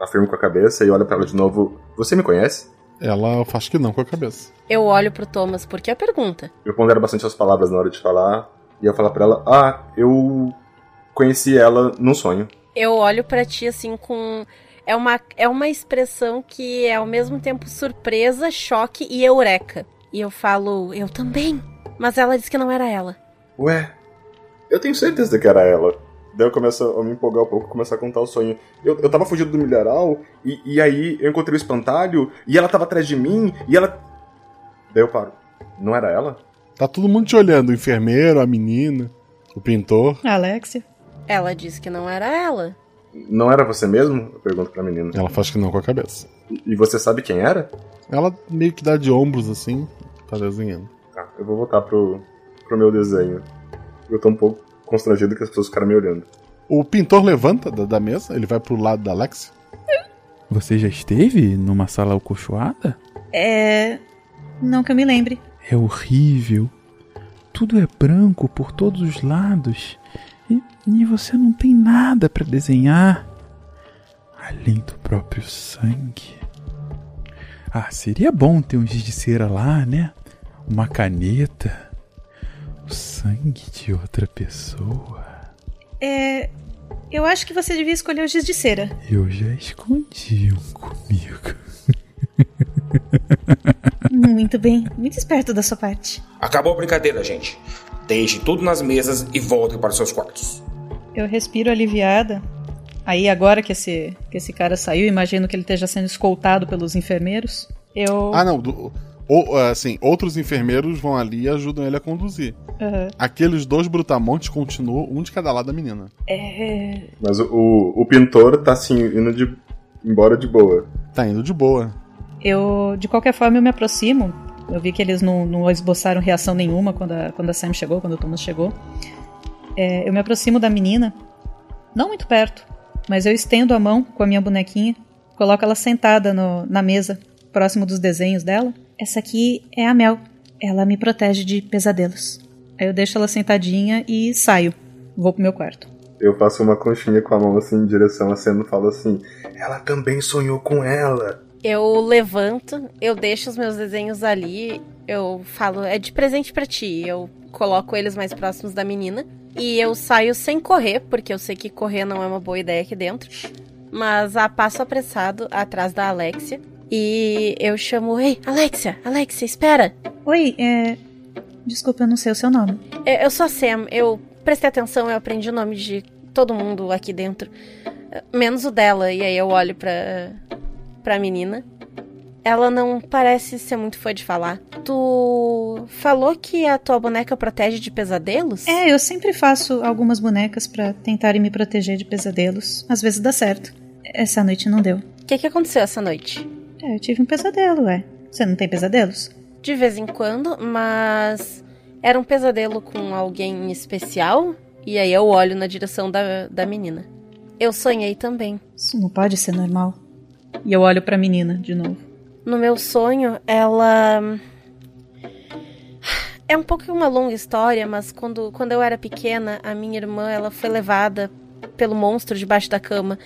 Afirmo com a cabeça e olho pra ela de novo. Você me conhece? Ela faz que não com a cabeça. Eu olho pro Thomas porque a pergunta. Eu pondero bastante as palavras na hora de falar. E eu falo pra ela: Ah, eu conheci ela num sonho. Eu olho para ti assim com. É uma, é uma expressão que é ao mesmo tempo surpresa, choque e eureka. E eu falo, eu também. Mas ela disse que não era ela. Ué, eu tenho certeza que era ela. Daí eu começo a me empolgar um pouco, começar a contar o sonho. Eu, eu tava fugindo do milharal, e, e aí eu encontrei o espantalho, e ela tava atrás de mim, e ela. Daí eu paro. Não era ela? Tá todo mundo te olhando, o enfermeiro, a menina, o pintor. Alexia. Ela disse que não era ela. Não era você mesmo? Eu pergunto pra menina. Ela faz que não com a cabeça. E você sabe quem era? Ela meio que dá de ombros assim, tá desenhando. Tá, eu vou voltar pro, pro meu desenho. Eu tô um pouco constrangido que as pessoas ficaram me olhando. O pintor levanta da, da mesa, ele vai pro lado da Alexia. Você já esteve numa sala alcochoada? É. Não que eu me lembre. É horrível. Tudo é branco por todos os lados. E, e você não tem nada para desenhar. Além do próprio sangue. Ah, seria bom ter um giz de cera lá, né? Uma caneta. O sangue de outra pessoa. É. Eu acho que você devia escolher o giz de cera. Eu já escondi um comigo. Muito bem, muito esperto da sua parte. Acabou a brincadeira, gente. Deixem tudo nas mesas e voltem para os seus quartos. Eu respiro aliviada. Aí, agora que esse, que esse cara saiu, imagino que ele esteja sendo escoltado pelos enfermeiros. Eu. Ah, não. Do, ou, assim, outros enfermeiros vão ali e ajudam ele a conduzir. Uhum. Aqueles dois brutamontes continuam, um de cada lado da menina. É. Mas o, o, pintor tá assim, indo de, embora de boa. Tá indo de boa. Eu, de qualquer forma, eu me aproximo. Eu vi que eles não, não esboçaram reação nenhuma quando a, quando a Sam chegou, quando o Thomas chegou. É, eu me aproximo da menina, não muito perto, mas eu estendo a mão com a minha bonequinha, coloco ela sentada no, na mesa, próximo dos desenhos dela. Essa aqui é a Mel. Ela me protege de pesadelos. Aí eu deixo ela sentadinha e saio. Vou pro meu quarto. Eu faço uma conchinha com a mão assim em direção a Sam e falo assim: Ela também sonhou com ela. Eu levanto, eu deixo os meus desenhos ali, eu falo, é de presente para ti. Eu coloco eles mais próximos da menina e eu saio sem correr, porque eu sei que correr não é uma boa ideia aqui dentro. Mas a passo apressado atrás da Alexia e eu chamo, ei, Alexia, Alexia, espera. Oi, é. Desculpa, eu não sei o seu nome. Eu sou a Sam, eu prestei atenção, eu aprendi o nome de todo mundo aqui dentro. Menos o dela, e aí eu olho pra, pra menina. Ela não parece ser muito fã de falar. Tu falou que a tua boneca protege de pesadelos? É, eu sempre faço algumas bonecas para tentarem me proteger de pesadelos. Às vezes dá certo. Essa noite não deu. O que, que aconteceu essa noite? É, eu tive um pesadelo, é. Você não tem pesadelos? De vez em quando, mas era um pesadelo com alguém especial? E aí eu olho na direção da, da menina. Eu sonhei também. Isso não pode ser normal. E eu olho pra menina de novo. No meu sonho, ela. É um pouco uma longa história, mas quando, quando eu era pequena, a minha irmã ela foi levada pelo monstro debaixo da cama.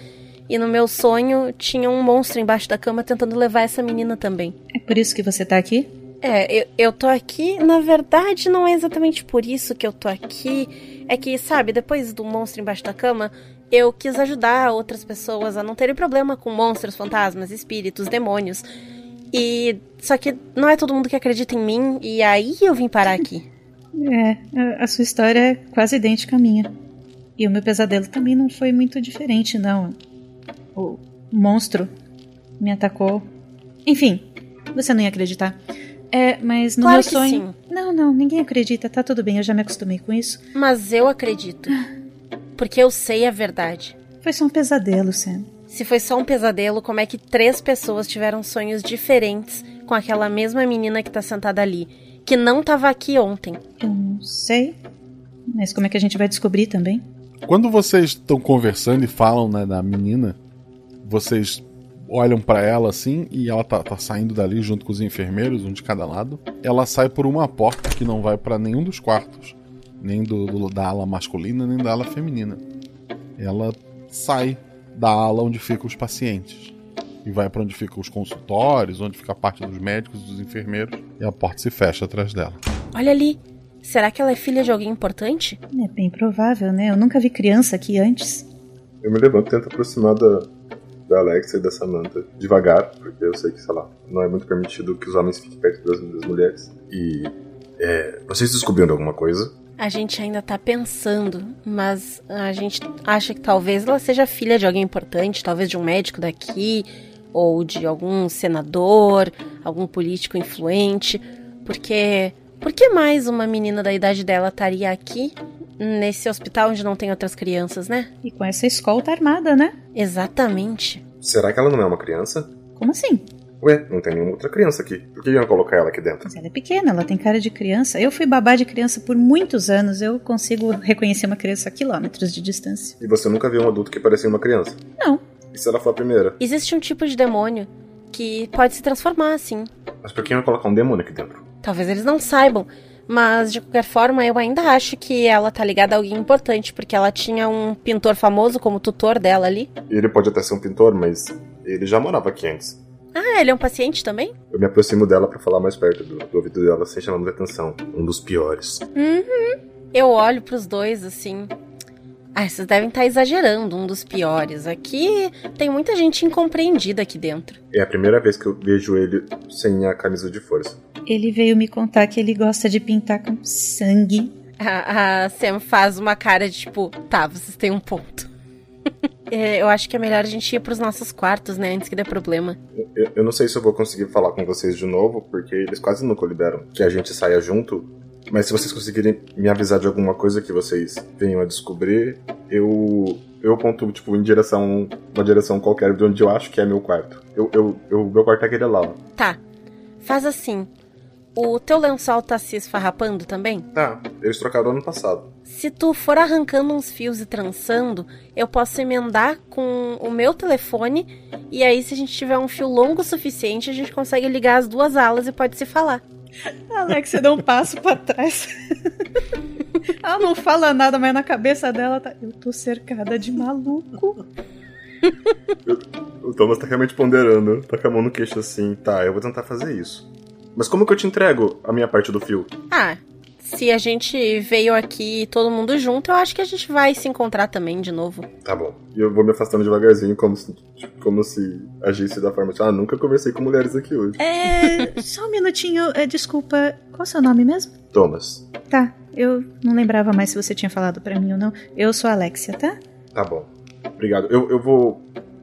E no meu sonho tinha um monstro embaixo da cama tentando levar essa menina também. É por isso que você tá aqui? É, eu, eu tô aqui, na verdade, não é exatamente por isso que eu tô aqui. É que, sabe, depois do monstro embaixo da cama, eu quis ajudar outras pessoas a não terem problema com monstros, fantasmas, espíritos, demônios. E. Só que não é todo mundo que acredita em mim, e aí eu vim parar aqui. É, a, a sua história é quase idêntica à minha. E o meu pesadelo também não foi muito diferente, não. O monstro me atacou. Enfim, você não ia acreditar. É, mas no claro meu que sonho. sim. Não, não, ninguém acredita, tá tudo bem, eu já me acostumei com isso. Mas eu acredito. Porque eu sei a verdade. Foi só um pesadelo, Sam. Se foi só um pesadelo, como é que três pessoas tiveram sonhos diferentes com aquela mesma menina que tá sentada ali, que não tava aqui ontem? Eu não sei. Mas como é que a gente vai descobrir também? Quando vocês estão conversando e falam né, da menina, vocês olham para ela assim e ela tá, tá, saindo dali junto com os enfermeiros, um de cada lado. Ela sai por uma porta que não vai para nenhum dos quartos, nem do, do, da ala masculina nem da ala feminina. Ela sai da ala onde ficam os pacientes e vai para onde ficam os consultórios, onde fica a parte dos médicos e dos enfermeiros, e a porta se fecha atrás dela. Olha ali, será que ela é filha de alguém importante? É bem provável, né? Eu nunca vi criança aqui antes. Eu me levanto e tento aproximar da, da Alexa e da Samantha devagar, porque eu sei que, sei lá, não é muito permitido que os homens fiquem perto das, das mulheres. E. É, vocês descobriram alguma coisa? A gente ainda tá pensando, mas a gente acha que talvez ela seja filha de alguém importante, talvez de um médico daqui, ou de algum senador, algum político influente, porque por que mais uma menina da idade dela estaria aqui nesse hospital onde não tem outras crianças, né? E com essa escolta armada, né? Exatamente. Será que ela não é uma criança? Como assim? Ué, não tem nenhuma outra criança aqui. Por que iam colocar ela aqui dentro? Mas ela é pequena, ela tem cara de criança. Eu fui babá de criança por muitos anos. Eu consigo reconhecer uma criança a quilômetros de distância. E você nunca viu um adulto que parecia uma criança? Não. E se ela for a primeira? Existe um tipo de demônio que pode se transformar assim. Mas por que iam colocar um demônio aqui dentro? Talvez eles não saibam. Mas, de qualquer forma, eu ainda acho que ela tá ligada a alguém importante, porque ela tinha um pintor famoso como tutor dela ali. Ele pode até ser um pintor, mas ele já morava aqui antes. Ah, ele é um paciente também? Eu me aproximo dela para falar mais perto do, do, ouvido dela, sem chamar muita atenção. Um dos piores. Uhum. Eu olho pros dois assim. Ah, vocês devem estar exagerando, um dos piores. Aqui tem muita gente incompreendida aqui dentro. É a primeira vez que eu vejo ele sem a camisa de força. Ele veio me contar que ele gosta de pintar com sangue. A, a Sam faz uma cara de tipo, tá, vocês têm um ponto. é, eu acho que é melhor a gente ir pros nossos quartos, né, antes que dê problema. Eu, eu não sei se eu vou conseguir falar com vocês de novo, porque eles quase nunca liberam que a gente saia junto. Mas se vocês conseguirem me avisar de alguma coisa que vocês venham a descobrir, eu eu aponto tipo em direção uma direção qualquer de onde eu acho que é meu quarto. Eu eu, eu meu quarto é aquele lá. Ó. Tá. Faz assim. O teu lençol tá se esfarrapando também? Tá, eles trocaram ano passado. Se tu for arrancando uns fios e trançando, eu posso emendar com o meu telefone e aí se a gente tiver um fio longo o suficiente, a gente consegue ligar as duas alas e pode se falar. A Alexia dá um passo para trás. Ela não fala nada, mas na cabeça dela tá. Eu tô cercada de maluco. o Thomas tá realmente ponderando. Tá com a mão no queixo assim. Tá, eu vou tentar fazer isso. Mas como que eu te entrego a minha parte do fio? Ah, se a gente veio aqui todo mundo junto, eu acho que a gente vai se encontrar também de novo. Tá bom. E eu vou me afastando devagarzinho, como se, tipo, como se agisse da forma de, ah, nunca conversei com mulheres aqui hoje. É. só um minutinho, é, desculpa. Qual é o seu nome mesmo? Thomas. Tá, eu não lembrava mais se você tinha falado para mim ou não. Eu sou a Alexia, tá? Tá bom. Obrigado. Eu, eu vou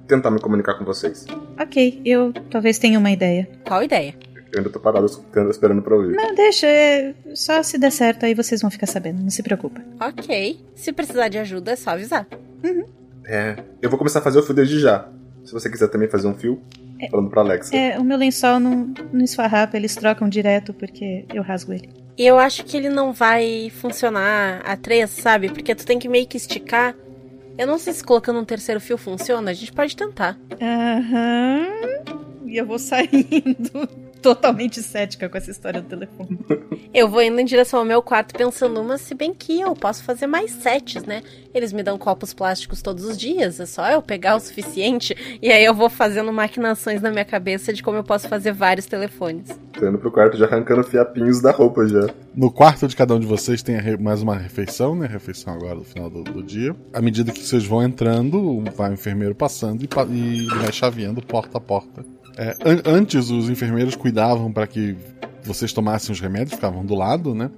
tentar me comunicar com vocês. Ok, eu talvez tenha uma ideia. Qual ideia? Eu ainda tô parado esperando pra ouvir. Não, deixa. É... Só se der certo, aí vocês vão ficar sabendo. Não se preocupa. Ok. Se precisar de ajuda, é só avisar. Uhum. É. Eu vou começar a fazer o fio desde já. Se você quiser também fazer um fio, é, falando pra Alexa. É, o meu lençol não, não esfarrapa, eles trocam direto porque eu rasgo ele. E eu acho que ele não vai funcionar a três, sabe? Porque tu tem que meio que esticar. Eu não sei se colocando um terceiro fio funciona, a gente pode tentar. Aham. Uhum. E eu vou saindo totalmente cética com essa história do telefone. Eu vou indo em direção ao meu quarto pensando, mas se bem que eu posso fazer mais sets, né? Eles me dão copos plásticos todos os dias, é só eu pegar o suficiente e aí eu vou fazendo maquinações na minha cabeça de como eu posso fazer vários telefones. Tô indo pro quarto já arrancando fiapinhos da roupa já. No quarto de cada um de vocês tem mais uma refeição, né? Refeição agora no final do, do dia. À medida que vocês vão entrando, vai o enfermeiro passando e, e vai chaveando porta a porta é, an antes os enfermeiros cuidavam para que vocês tomassem os remédios, ficavam do lado, né?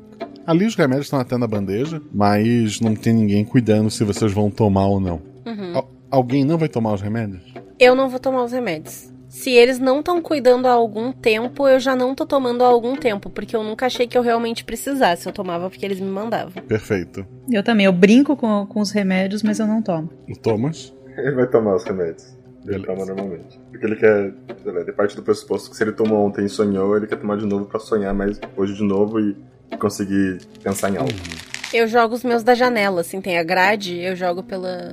Ali os remédios estão até na bandeja, mas não tem ninguém cuidando se vocês vão tomar ou não. Uhum. Al alguém não vai tomar os remédios? Eu não vou tomar os remédios. Se eles não estão cuidando há algum tempo, eu já não tô tomando há algum tempo, porque eu nunca achei que eu realmente precisasse. Eu tomava porque eles me mandavam. Perfeito. Eu também. Eu brinco com, com os remédios, mas eu não tomo. O Thomas? Ele vai tomar os remédios. Ele toma normalmente. Porque ele quer, de parte do pressuposto que se ele tomou ontem e sonhou, ele quer tomar de novo para sonhar mais hoje de novo e conseguir pensar em algo. Eu jogo os meus da janela, assim, tem a grade, eu jogo pela,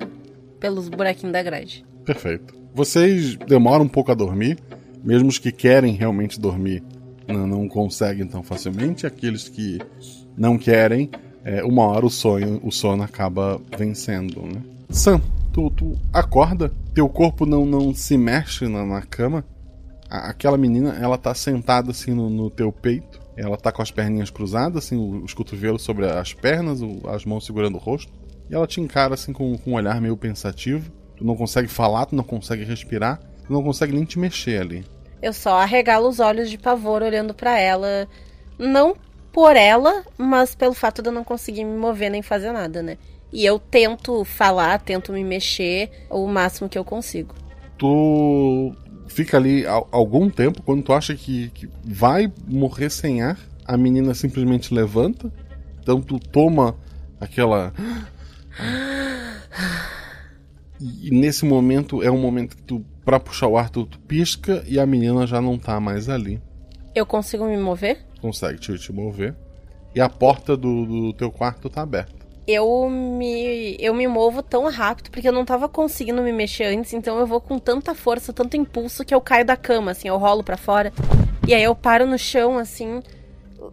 pelos buraquinhos da grade. Perfeito. Vocês demoram um pouco a dormir, mesmo os que querem realmente dormir não, não conseguem tão facilmente. Aqueles que não querem, é, uma hora o sonho, o sono acaba vencendo, né? Sam, tu, tu acorda, teu corpo não, não se mexe na, na cama. A, aquela menina, ela tá sentada assim no, no, teu peito. Ela tá com as perninhas cruzadas, assim, os cotovelos sobre as pernas, as mãos segurando o rosto. E ela te encara assim com, com um olhar meio pensativo. Tu não consegue falar, tu não consegue respirar, tu não consegue nem te mexer ali. Eu só arregalo os olhos de pavor olhando para ela. Não por ela, mas pelo fato de eu não conseguir me mover nem fazer nada, né? E eu tento falar, tento me mexer o máximo que eu consigo. Tu fica ali algum tempo, quando tu acha que, que vai morrer sem ar, a menina simplesmente levanta. Então tu toma aquela. E nesse momento é um momento que tu, pra puxar o ar, tu, tu pisca e a menina já não tá mais ali. Eu consigo me mover? Consegue te, te mover. E a porta do, do teu quarto tá aberta. Eu me, eu me movo tão rápido porque eu não tava conseguindo me mexer antes, então eu vou com tanta força, tanto impulso que eu caio da cama, assim, eu rolo para fora. E aí eu paro no chão, assim,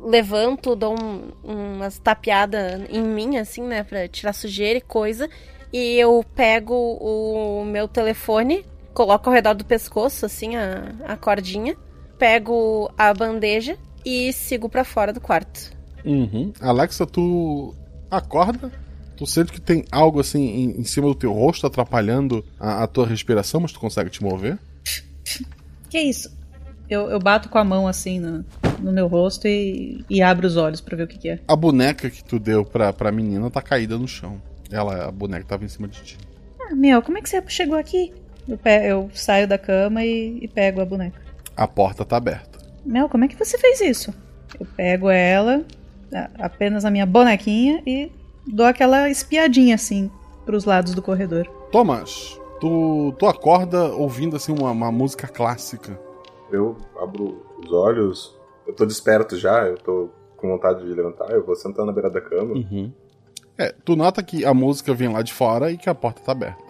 levanto, dou um, umas tapeadas em mim, assim, né, pra tirar sujeira e coisa e eu pego o meu telefone, coloco ao redor do pescoço, assim, a, a cordinha, pego a bandeja e sigo para fora do quarto. Uhum. Alexa, tu acorda, tu sente que tem algo assim em, em cima do teu rosto atrapalhando a, a, tua respiração, mas tu consegue te mover? Que isso? Eu, eu bato com a mão assim no, no meu rosto e, e abro os olhos para ver o que, que, é. A boneca que tu deu pra, pra menina tá caída no chão. Ela, a boneca tava em cima de ti. Ah, meu, como é que você chegou aqui? Eu, eu saio da cama e, e, pego a boneca. A porta tá aberta. Mel, como é que você fez isso? Eu pego ela, apenas a minha bonequinha, e dou aquela espiadinha assim pros lados do corredor. Thomas, tu, tu acorda ouvindo assim uma, uma música clássica. Eu abro os olhos, eu tô desperto já, eu tô com vontade de levantar, eu vou sentando na beira da cama. Uhum. É, tu nota que a música vem lá de fora e que a porta tá aberta.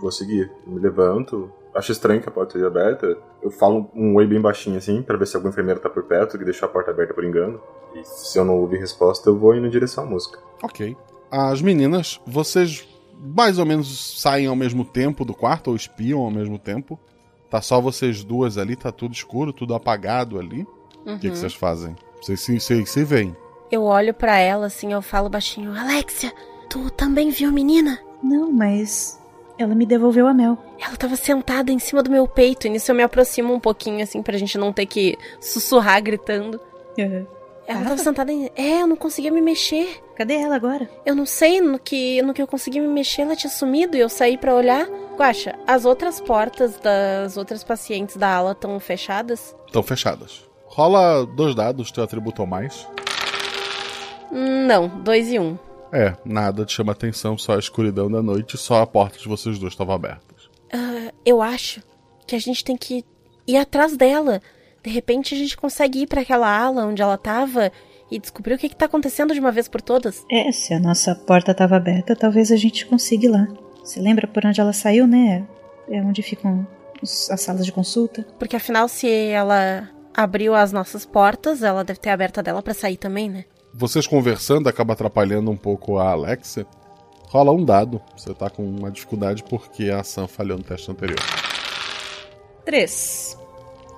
Vou seguir. me levanto. Acho estranho que a porta esteja aberta. Eu falo um oi bem baixinho assim, para ver se algum enfermeiro tá por perto, que deixou a porta aberta por engano. E se eu não ouvir resposta, eu vou indo em direção à música. Ok. As meninas, vocês mais ou menos saem ao mesmo tempo do quarto, ou espiam ao mesmo tempo. Tá só vocês duas ali, tá tudo escuro, tudo apagado ali. O uhum. que, que vocês fazem? Vocês se, se, se veem. Eu olho para ela assim, eu falo baixinho: Alexia, tu também viu a menina? Não, mas ela me devolveu a mel. Ela tava sentada em cima do meu peito, e nisso eu me aproximo um pouquinho, assim, pra gente não ter que sussurrar gritando. Uhum. Ela ah. tava sentada em. É, eu não conseguia me mexer. Cadê ela agora? Eu não sei, no que, no que eu consegui me mexer, ela tinha sumido e eu saí para olhar. Guaxa, as outras portas das outras pacientes da ala estão fechadas? Estão fechadas. Rola dois dados, teu atributo ou mais. Não, dois e um. É, nada te chama atenção, só a escuridão da noite, só a porta de vocês dois estava aberta. Uh, eu acho que a gente tem que ir atrás dela. De repente a gente consegue ir para aquela ala onde ela tava e descobrir o que, que tá acontecendo de uma vez por todas. É, se a nossa porta estava aberta, talvez a gente consiga ir lá. Você lembra por onde ela saiu, né? É onde ficam as salas de consulta. Porque afinal, se ela abriu as nossas portas, ela deve ter aberto a dela para sair também, né? vocês conversando acaba atrapalhando um pouco a Alexia. Rola um dado. Você tá com uma dificuldade porque a Sam falhou no teste anterior. Três.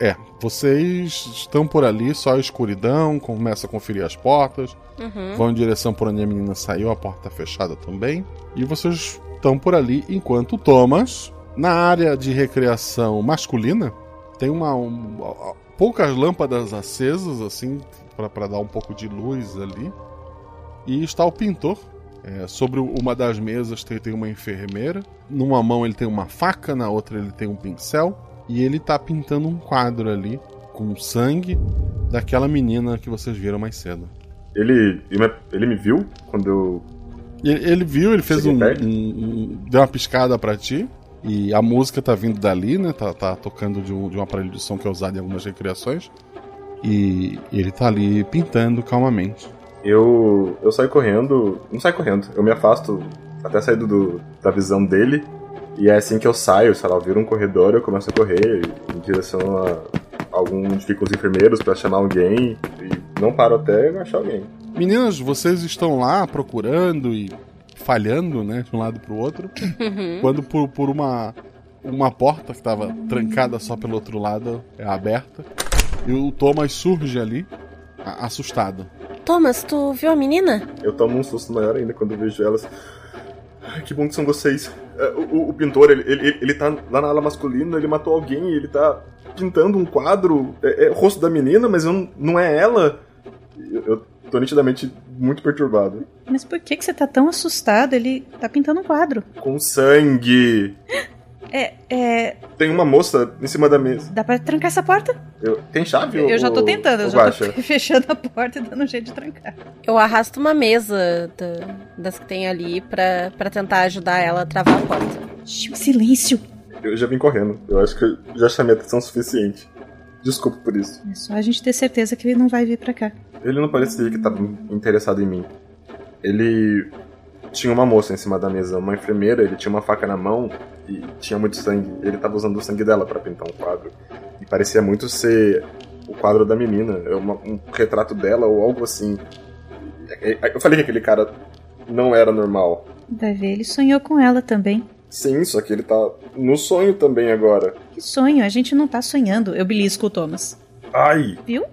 É, vocês estão por ali, só a escuridão, começa a conferir as portas, uhum. vão em direção por onde a menina saiu, a porta tá fechada também. E vocês estão por ali, enquanto Thomas, na área de recreação masculina, tem uma, um, poucas lâmpadas acesas, assim, para dar um pouco de luz ali. E está o pintor. É, sobre uma das mesas tem, tem uma enfermeira. Numa mão ele tem uma faca, na outra ele tem um pincel. E ele está pintando um quadro ali com sangue daquela menina que vocês viram mais cedo. Ele, ele me viu quando eu. Ele, ele viu, ele fez um, um, um, deu uma piscada para ti. E a música tá vindo dali, né? Tá, tá tocando de um, de um aparelho de som que é usado em algumas recriações. E, ele tá ali pintando calmamente. Eu, eu saio correndo. Não saio correndo, eu me afasto até sair do, da visão dele. E é assim que eu saio, sei lá, eu viro um corredor, eu começo a correr em direção a algum onde ficam os enfermeiros pra chamar alguém e não paro até eu achar alguém. Meninas, vocês estão lá procurando e falhando, né, de um lado pro outro, quando por, por uma uma porta que estava trancada só pelo outro lado é aberta e o Thomas surge ali, assustado. Thomas, tu viu a menina? Eu tomo um susto maior ainda quando eu vejo elas. Que bom que são vocês. É, O, o- o pintor, ele, ele, ele tá lá na ala masculina, ele matou alguém, ele tá pintando um quadro. É, é o rosto da menina, mas eu não, não é ela. Eu, eu tô nitidamente muito perturbado. Mas por que, que você tá tão assustado? Ele tá pintando um quadro. Com sangue. É, é. Tem uma moça em cima da mesa. Dá pra trancar essa porta? Eu- tem chave? Eu já tô tentando, eu já Guaxa? tô fechando a porta e dando um jeito de trancar. Eu arrasto uma mesa da- das que tem ali pra, pra tentar ajudar ela a travar a porta. Silêncio! Eu já vim correndo. Eu acho que eu já chamei atenção suficiente. Desculpa por isso. É só a gente ter certeza que ele não vai vir pra cá. Ele não parecia que estava interessado em mim. Ele tinha uma moça em cima da mesa, uma enfermeira, ele tinha uma faca na mão e tinha muito sangue. Ele estava usando o sangue dela para pintar um quadro. E parecia muito ser o quadro da menina, é uma- um retrato dela ou algo assim. É, Eu falei que aquele cara não era normal. Vai ver, ele sonhou com ela também. Sim, só que ele tá no sonho também agora. Que sonho, a gente não tá sonhando. Eu belisco o Thomas. Ai! Viu?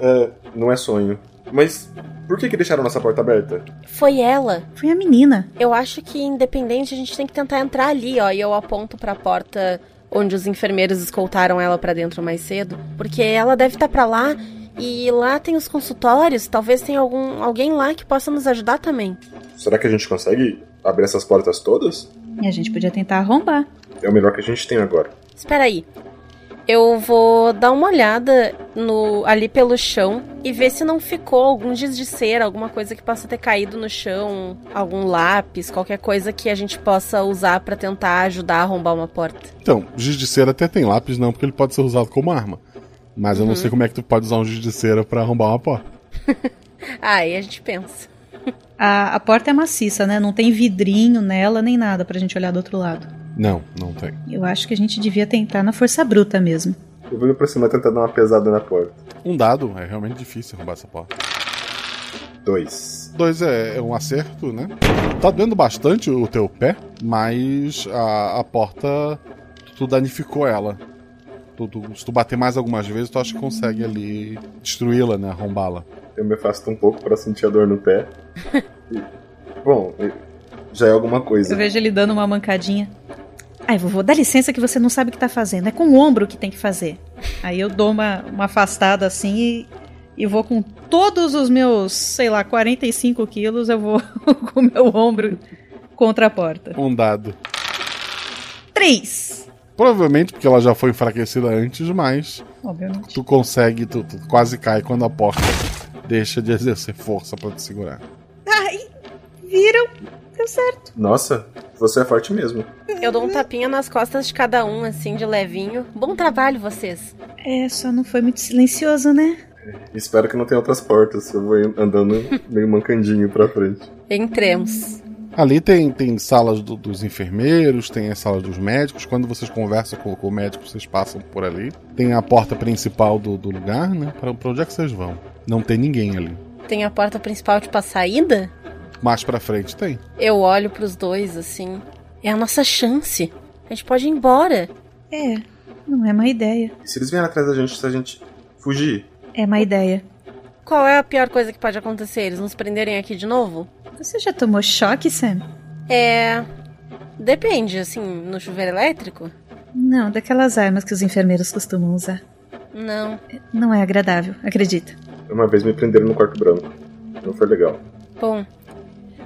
É, não é sonho. Mas por que, que deixaram nossa porta aberta? Foi ela. Foi a menina. Eu acho que, independente, a gente tem que tentar entrar ali, ó. E eu aponto pra porta onde os enfermeiros escoltaram ela pra dentro mais cedo. Porque ela deve estar pra lá. E lá tem os consultórios. Talvez tenha algum, alguém lá que possa nos ajudar também. Será que a gente consegue abrir essas portas todas? E a gente podia tentar arrombar. É o melhor que a gente tem agora. Espera aí. Eu vou dar uma olhada no ali pelo chão e ver se não ficou algum giz de cera, alguma coisa que possa ter caído no chão, algum lápis, qualquer coisa que a gente possa usar pra tentar ajudar a arrombar uma porta. Então, giz de cera até tem lápis não, porque ele pode ser usado como arma. Mas eu não Uhum. sei como é que tu pode usar um giz de cera pra arrombar uma porta. Ah, aí a gente pensa. A, a porta é maciça, né? Não tem vidrinho nela nem nada pra gente olhar do outro lado. Não, não tem. Eu acho que a gente devia tentar na força bruta mesmo. Eu vou me aproximar tentando dar uma pesada na porta. Um dado, é realmente difícil arrombar essa porta. Dois. Dois é, é um acerto, né? Tá doendo bastante o teu pé, mas a, a porta, tu danificou ela. Tu, tu- se tu bater mais algumas vezes, tu acha que consegue ali destruí-la, né? Arrombá-la. Eu me afasto um pouco pra sentir a dor no pé. E- bom, já é alguma coisa. Eu vejo ele dando uma mancadinha. Ai, vovô, dá licença que você não sabe o que tá fazendo. É com o ombro que tem que fazer. Aí eu dou uma, uma afastada assim e, e vou com todos os meus, sei lá, 45 quilos, eu vou com o meu ombro contra a porta. Um dado. Três! Provavelmente porque ela já foi enfraquecida antes, mas Obviamente. tu consegue, tu, tu quase cai quando a porta deixa de exercer força pra te segurar. Ai, viram? Deu certo. Nossa, você é forte mesmo. Eu dou um tapinha nas costas de cada um, assim, de levinho. Bom trabalho, vocês. É, só não foi muito silencioso, né? Espero que não tenha outras portas. Eu vou andando meio mancandinho pra frente. Entremos. Ali tem, tem salas do- dos enfermeiros, tem as salas dos médicos. Quando vocês conversam com, com o médico, vocês passam por ali. Tem a porta principal do, do lugar, né? Pra, pra onde é que vocês vão? Não tem ninguém ali. Tem a porta principal, tipo, a saída? Mais pra frente tem. Eu olho pros dois, assim. É a nossa chance. A gente pode ir embora. É, não é má ideia. E se eles vierem atrás da gente, se a gente fugir? É má ideia. Qual é a pior coisa que pode acontecer? Eles nos prenderem aqui de novo? Você já tomou choque, Sam? É. Depende, assim, no chuveiro elétrico? Não, daquelas armas que os enfermeiros costumam usar. Não. Não é agradável, acredita. Uma vez me prenderam no quarto branco. Não foi legal. Bom.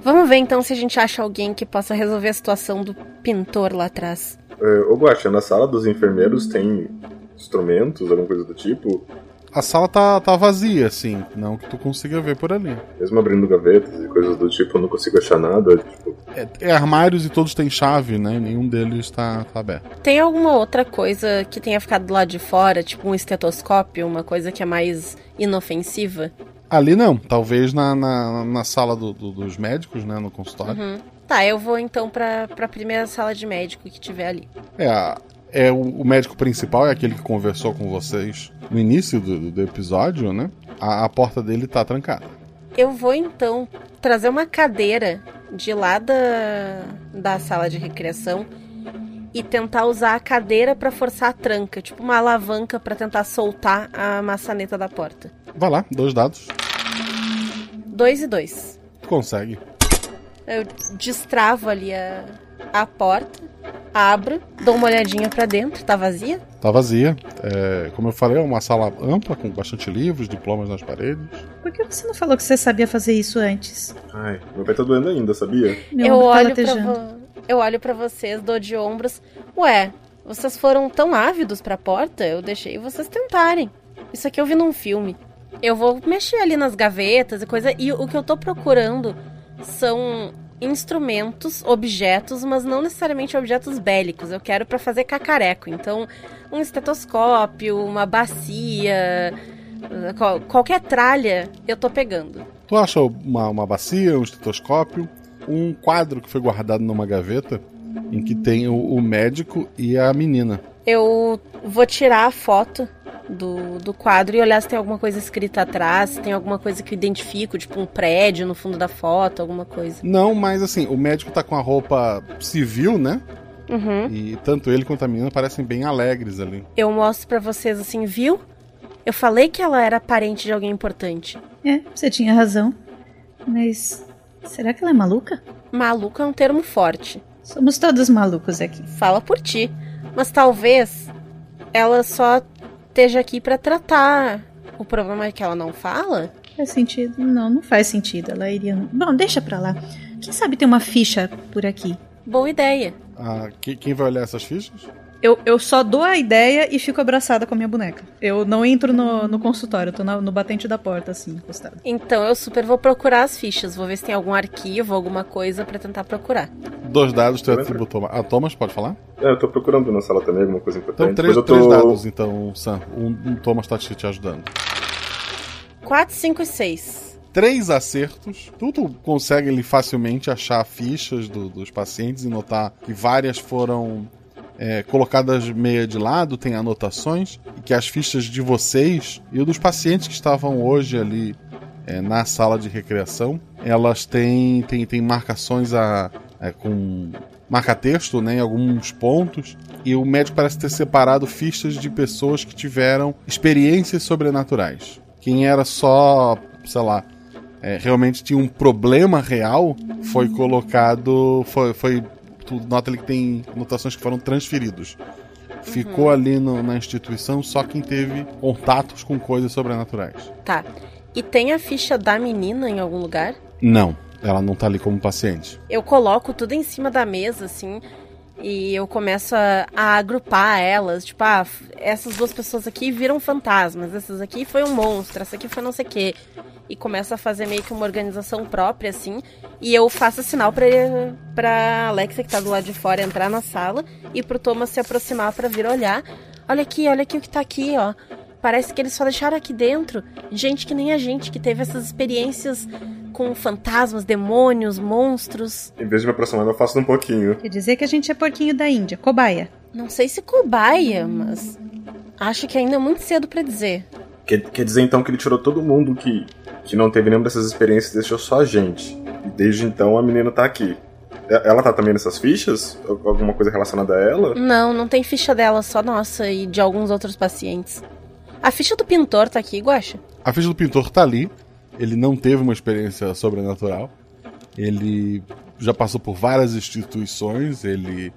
Vamos ver então se a gente acha alguém que possa resolver a situação do pintor lá atrás. É, ô Guaxa, na sala dos enfermeiros tem instrumentos, alguma coisa do tipo? A sala tá, tá vazia, assim. Não que tu consiga ver por ali. Mesmo abrindo gavetas e coisas do tipo, eu não consigo achar nada. Tipo, É, é armários e todos têm chave, né? Nenhum deles tá, tá aberto. Tem alguma outra coisa que tenha ficado do lado de fora, tipo um estetoscópio, uma coisa que é mais inofensiva? Ali não. Talvez na, na, na sala do- do- dos médicos, né? No consultório. Uhum. Tá, eu vou então pra, pra primeira sala de médico que tiver ali. É, a- é o, o médico principal, é aquele que conversou com vocês no início do, do episódio, né? A, a porta dele tá trancada. Eu vou então trazer uma cadeira de lá da, da sala de recreação e tentar usar a cadeira pra forçar a tranca, tipo uma alavanca pra tentar soltar a maçaneta da porta. Vai lá, dois dados. Dois e dois. Tu consegue. Eu destravo ali a, a porta, abro, dou uma olhadinha pra dentro, tá vazia? Tá vazia. É, como eu falei, é uma sala ampla, com bastante livros, diplomas nas paredes. Por que você não falou que você sabia fazer isso antes? Ai, meu pé tá doendo ainda, sabia? Meu eu tá olho pra latejando. vo- eu olho para vocês, dou de ombros. Ué, vocês foram tão ávidos pra porta, eu deixei vocês tentarem. Isso aqui eu vi num filme. Eu vou mexer ali nas gavetas e coisa. E o que eu tô procurando são instrumentos, objetos, mas não necessariamente objetos bélicos. Eu quero pra fazer cacareco. Então, um estetoscópio, uma bacia, qual- qualquer tralha eu tô pegando. Tu acha uma, uma bacia, um estetoscópio, um quadro que foi guardado numa gaveta em que tem o, o médico e a menina. Eu vou tirar a foto do, do quadro e olhar se tem alguma coisa escrita atrás, se tem alguma coisa que eu identifico, tipo um prédio no fundo da foto, alguma coisa. Não, mas assim, o médico tá com a roupa civil, né? Uhum. E tanto ele quanto a menina parecem bem alegres ali. Eu mostro pra vocês assim, viu? Eu falei que ela era parente de alguém importante. É, você tinha razão. Mas será que ela é maluca? Maluco é um termo forte. Somos todos malucos aqui. Fala por ti. Mas talvez ela só esteja aqui pra tratar. O problema é que ela não fala? Faz sentido? Não, não faz sentido. Ela iria. Bom, deixa pra lá. Quem sabe tem uma ficha por aqui? Boa ideia. Ah, que- quem vai olhar essas fichas? Eu, eu só dou a ideia e fico abraçada com a minha boneca. Eu não entro no, no consultório, eu tô na- no batente da porta, assim, encostada. Então eu super vou procurar as fichas. Vou ver se tem algum arquivo, alguma coisa pra tentar procurar. Dois dados, tu atributou. Ah, Thomas, pode falar? É, eu tô procurando na sala também alguma coisa importante. Então, três, eu três tô... dados, então, Sam. Um, um Thomas tá te, te ajudando. 4, 5 e 6. Três acertos. Tu, tu consegue ali facilmente achar fichas do- dos pacientes e notar que várias foram é, colocadas meia de lado, tem anotações, que as fichas de vocês e dos pacientes que estavam hoje ali é, na sala de recreação, elas têm, têm, têm marcações a, é, com marca-texto né, em alguns pontos, e o médico parece ter separado fichas de pessoas que tiveram experiências sobrenaturais. Quem era só, sei lá, é, realmente tinha um problema real, foi colocado. Foi. foi tu nota ali que tem anotações que foram transferidos. Ficou ali no- na instituição só quem teve contatos com coisas sobrenaturais. Tá. E tem a ficha da menina em algum lugar? Não, ela não tá ali como paciente. Eu coloco tudo em cima da mesa, assim, e eu começo a, a agrupar elas. Tipo, ah, essas duas pessoas aqui viram fantasmas, essas aqui foi um monstro, essa aqui foi não sei o quê. E começo a fazer meio que uma organização própria, assim. E eu faço sinal pra, pra Alexia, que tá do lado de fora, entrar na sala. E pro Thomas se aproximar pra vir olhar. Olha aqui, olha aqui o que tá aqui, ó. Parece que eles só deixaram aqui dentro gente que nem a gente, que teve essas experiências com fantasmas, demônios, monstros. Em vez de me aproximar, eu faço um pouquinho. Quer dizer que a gente é porquinho da Índia, cobaia. Não sei se cobaia, mas acho que ainda é muito cedo pra dizer. Quer, quer dizer então que ele tirou todo mundo que, que não teve nenhuma dessas experiências e deixou só a gente. E desde então a menina tá aqui. Ela tá também nessas fichas? Al- Alguma coisa relacionada a ela? Não, não tem ficha dela, só nossa e de alguns outros pacientes. A ficha do pintor tá aqui, Guaxa? A ficha do pintor tá ali. Ele não teve uma experiência sobrenatural. Ele já passou por várias instituições. Ele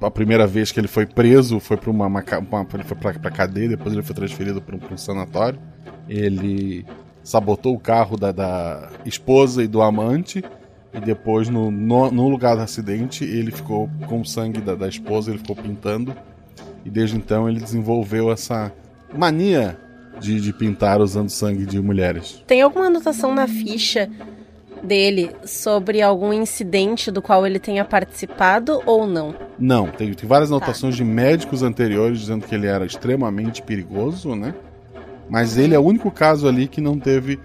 a primeira vez que ele foi preso foi para uma, uma, uma- ele foi pra cadeia, depois ele foi transferido para um, um sanatório. Ele sabotou o carro da, da esposa e do amante. E depois, no, no, no lugar do acidente, ele ficou com o sangue da, da esposa, ele ficou pintando. E desde então ele desenvolveu essa mania de, de pintar usando sangue de mulheres. Tem alguma anotação na ficha dele sobre algum incidente do qual ele tenha participado ou não? Não, tem, tem várias anotações de médicos anteriores dizendo que ele era extremamente perigoso, né? Mas ele é o único caso ali que não teve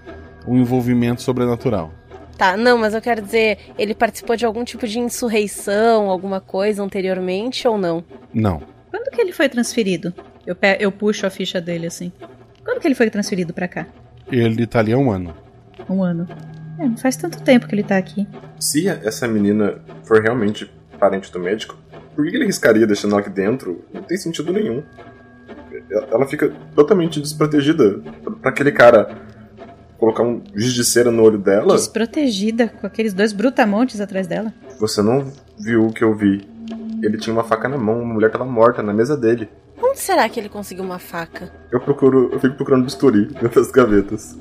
um envolvimento sobrenatural. Tá, não, mas eu quero dizer, ele participou de algum tipo de insurreição, alguma coisa anteriormente ou não? Não. Quando que ele foi transferido? Eu, pe- eu puxo a ficha dele assim. Quando que ele foi transferido pra cá? Ele tá ali há um ano. Um ano. É, não faz tanto tempo que ele tá aqui. Se essa menina for realmente parente do médico, por que ele riscaria deixando ela aqui dentro? Não tem sentido nenhum. Ela fica totalmente desprotegida pra aquele cara colocar um giz de cera no olho dela. Desprotegida com aqueles dois brutamontes atrás dela. Você não viu o que eu vi. Ele tinha uma faca na mão, uma mulher tava morta na mesa dele. Onde será que ele conseguiu uma faca? Eu procuro, eu fico procurando bisturi dentro das gavetas.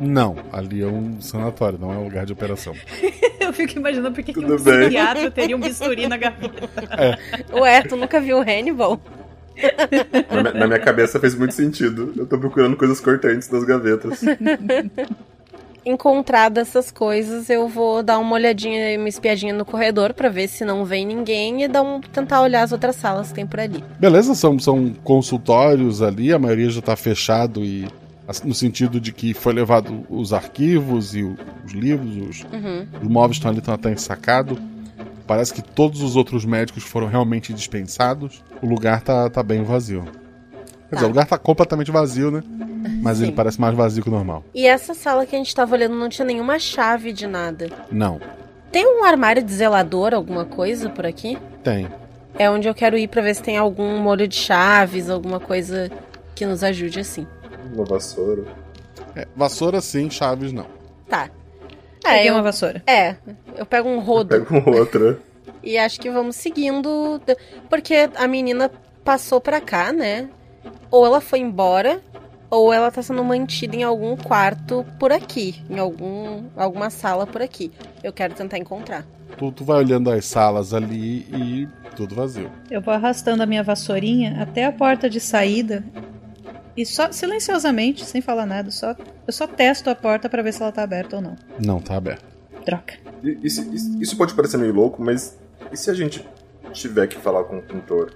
Não, ali é um sanatório, não é um lugar de operação. eu fico imaginando por que um psiquiatra teria um bisturi na gaveta. Ué, tu nunca viu Hannibal? Na minha, na minha cabeça fez muito sentido. Eu tô procurando coisas cortantes nas gavetas. Encontrado essas coisas, eu vou dar uma olhadinha, uma espiadinha no corredor pra ver se não vem ninguém e dar um, tentar olhar as outras salas que tem por ali. Beleza, são, são consultórios ali, a maioria já tá fechado e no sentido de que foi levado os arquivos e os livros, os, Uhum. os móveis estão ali, estão até ensacados. Parece que todos os outros médicos foram realmente dispensados. O lugar tá, tá bem vazio. Quer dizer, o lugar tá completamente vazio, né? Mas ele Sim. parece mais vazio que o normal. E essa sala que a gente tava olhando não tinha nenhuma chave de nada. Não, Tem um armário de zelador, alguma coisa por aqui? tem. É onde eu quero ir pra ver se tem algum molho de chaves, alguma coisa que nos ajude assim. Uma vassoura. É, vassoura sim, chaves não. Tá. Peguei eu- uma vassoura. É, eu pego um rodo. Pega com outra. E acho que vamos seguindo. Porque a menina passou pra cá, né? Ou ela foi embora, ou ela tá sendo mantida em algum quarto por aqui. Em algum, alguma sala por aqui. Eu quero tentar encontrar. Tu, tu vai olhando as salas ali e tudo vazio. Eu vou arrastando a minha vassourinha até a porta de saída e só silenciosamente, sem falar nada, só eu só testo a porta pra ver se ela tá aberta ou não. Não, tá aberto. Droga. Isso, isso- isso pode parecer meio louco, mas e se a gente tiver que falar com o pintor?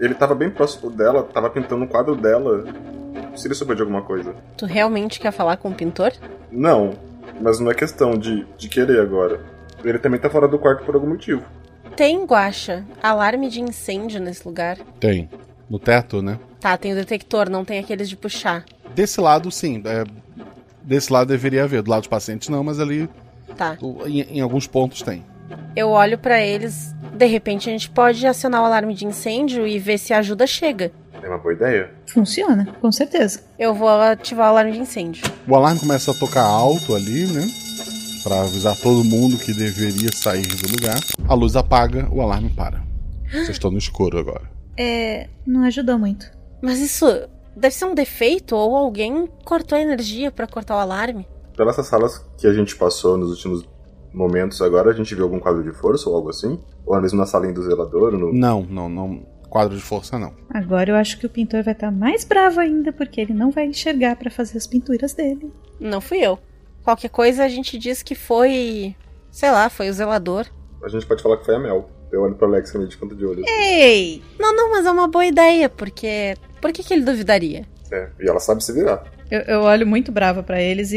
Ele tava bem próximo dela, tava pintando um quadro dela. Se ele souber de alguma coisa. Tu realmente quer falar com o pintor? Não, mas não é questão de, de querer agora. Ele também tá fora do quarto por algum motivo. Tem, Guacha, alarme de incêndio nesse lugar. Tem. No teto, né? Tá, tem o detector, não tem aqueles de puxar. Desse lado, sim. é, desse lado deveria haver. Do lado dos pacientes, não, mas ali Tá. em, em alguns pontos tem. Eu olho pra eles. De repente a gente pode acionar o alarme de incêndio e ver se a ajuda chega. É uma boa ideia. Funciona, com certeza. Eu vou ativar o alarme de incêndio. O alarme começa a tocar alto ali, né? Pra avisar todo mundo que deveria sair do lugar. A luz apaga, o alarme para. Vocês estão no escuro agora. É, não ajudou muito. Mas isso deve ser um defeito ou alguém cortou a energia pra cortar o alarme. Pelas salas que a gente passou nos últimos momentos agora, a gente viu algum quadro de força ou algo assim? Ou é mesmo na salinha do zelador? No... Não, não, não. Quadro de força, não. Agora eu acho que o pintor vai estar mais bravo ainda porque ele não vai enxergar pra fazer as pinturas dele. Não fui eu. Qualquer coisa a gente diz que foi. Sei lá, foi o zelador. A gente pode falar que foi a Mel. Eu olho pro Alex e me de conta de olho. Ei! Não, não, mas é uma boa ideia, porque. Por que, que ele duvidaria? É, e ela sabe se virar. Eu, eu olho muito brava pra eles e,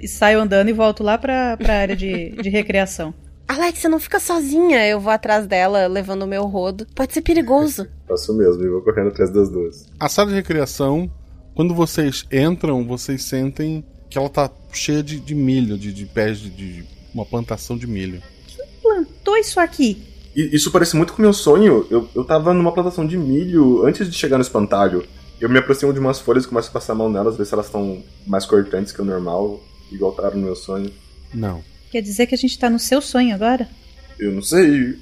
e- e saio andando e volto lá pra, pra área de, de recreação. Alex, você não fica sozinha. Eu vou atrás dela levando o meu rodo. Pode ser perigoso. Faço mesmo e vou correndo atrás das duas. A sala de recreação, quando vocês entram, vocês sentem que ela tá cheia de, de milho, de, de pés de, de uma plantação de milho. Plantou isso aqui. E isso parece muito com o meu sonho. Eu, eu tava numa plantação de milho antes de chegar no espantalho. Eu me aproximo de umas folhas e começo a passar a mão nelas, ver se elas estão mais cortantes que o normal, igual estavam no meu sonho. Não. Quer dizer que a gente tá no seu sonho agora? Eu não sei.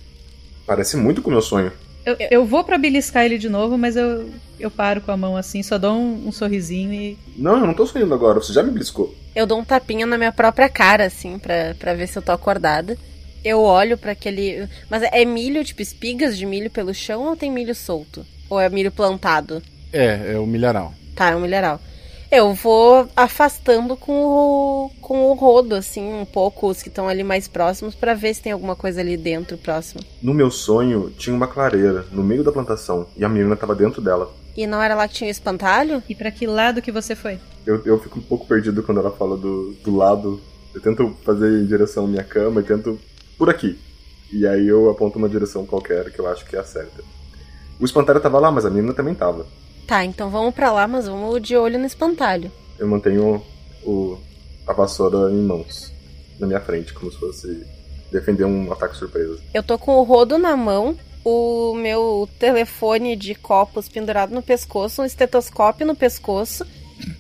Parece muito com o meu sonho. Eu, eu vou pra beliscar ele de novo, mas eu, eu paro com a mão assim, só dou um, um sorrisinho e. Não, eu não tô sonhando agora, você já me bliscou. Eu dou um tapinha na minha própria cara, assim, pra, pra ver se eu tô acordada. Eu olho pra aquele. Mas é milho, tipo, espigas de milho pelo chão ou tem milho solto? Ou é milho plantado? É, é o milharal. Tá, é um milharal. Eu vou afastando com o, com o rodo, assim, um pouco os que estão ali mais próximos, pra ver se tem alguma coisa ali dentro próximo. No meu sonho, tinha uma clareira no meio da plantação e a menina tava dentro dela. E não era lá que tinha o espantalho? E pra que lado que você foi? Eu, eu fico um pouco perdido quando ela fala do, do lado. Eu tento fazer em direção à minha cama e tento por aqui. E aí eu aponto uma direção qualquer que eu acho que é a certa. O espantalho tava lá, mas a menina também tava. Tá, então vamos pra lá, mas vamos de olho no espantalho. Eu mantenho o, a vassoura em mãos, na minha frente, como se fosse defender um ataque surpresa. Eu tô com o rodo na mão, o meu telefone de copos pendurado no pescoço, um estetoscópio no pescoço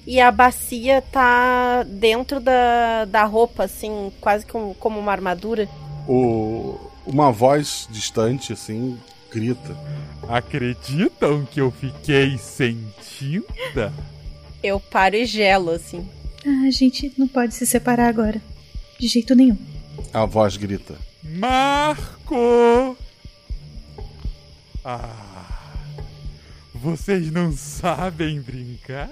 e a bacia tá dentro da, da roupa, assim, quase como, como uma armadura. O, uma voz distante, assim, grita. Acreditam que eu fiquei sem tinta? Eu paro e gelo, assim. Ah, a gente não pode se separar agora. De jeito nenhum. A voz grita. Marco! Ah. Vocês não sabem brincar?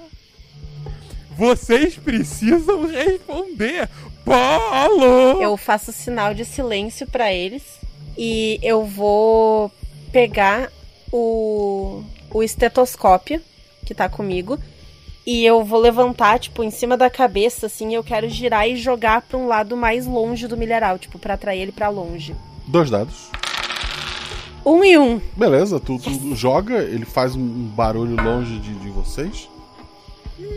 Vocês precisam responder! Paulo! Eu faço sinal de silêncio para eles e eu vou pegar o, o estetoscópio que tá comigo e eu vou levantar, tipo, em cima da cabeça, assim, eu quero girar e jogar para um lado mais longe do milharal, tipo, para atrair ele para longe. Dois dados. Um e um. Beleza, tu, tu joga, ele faz um barulho longe de, de vocês.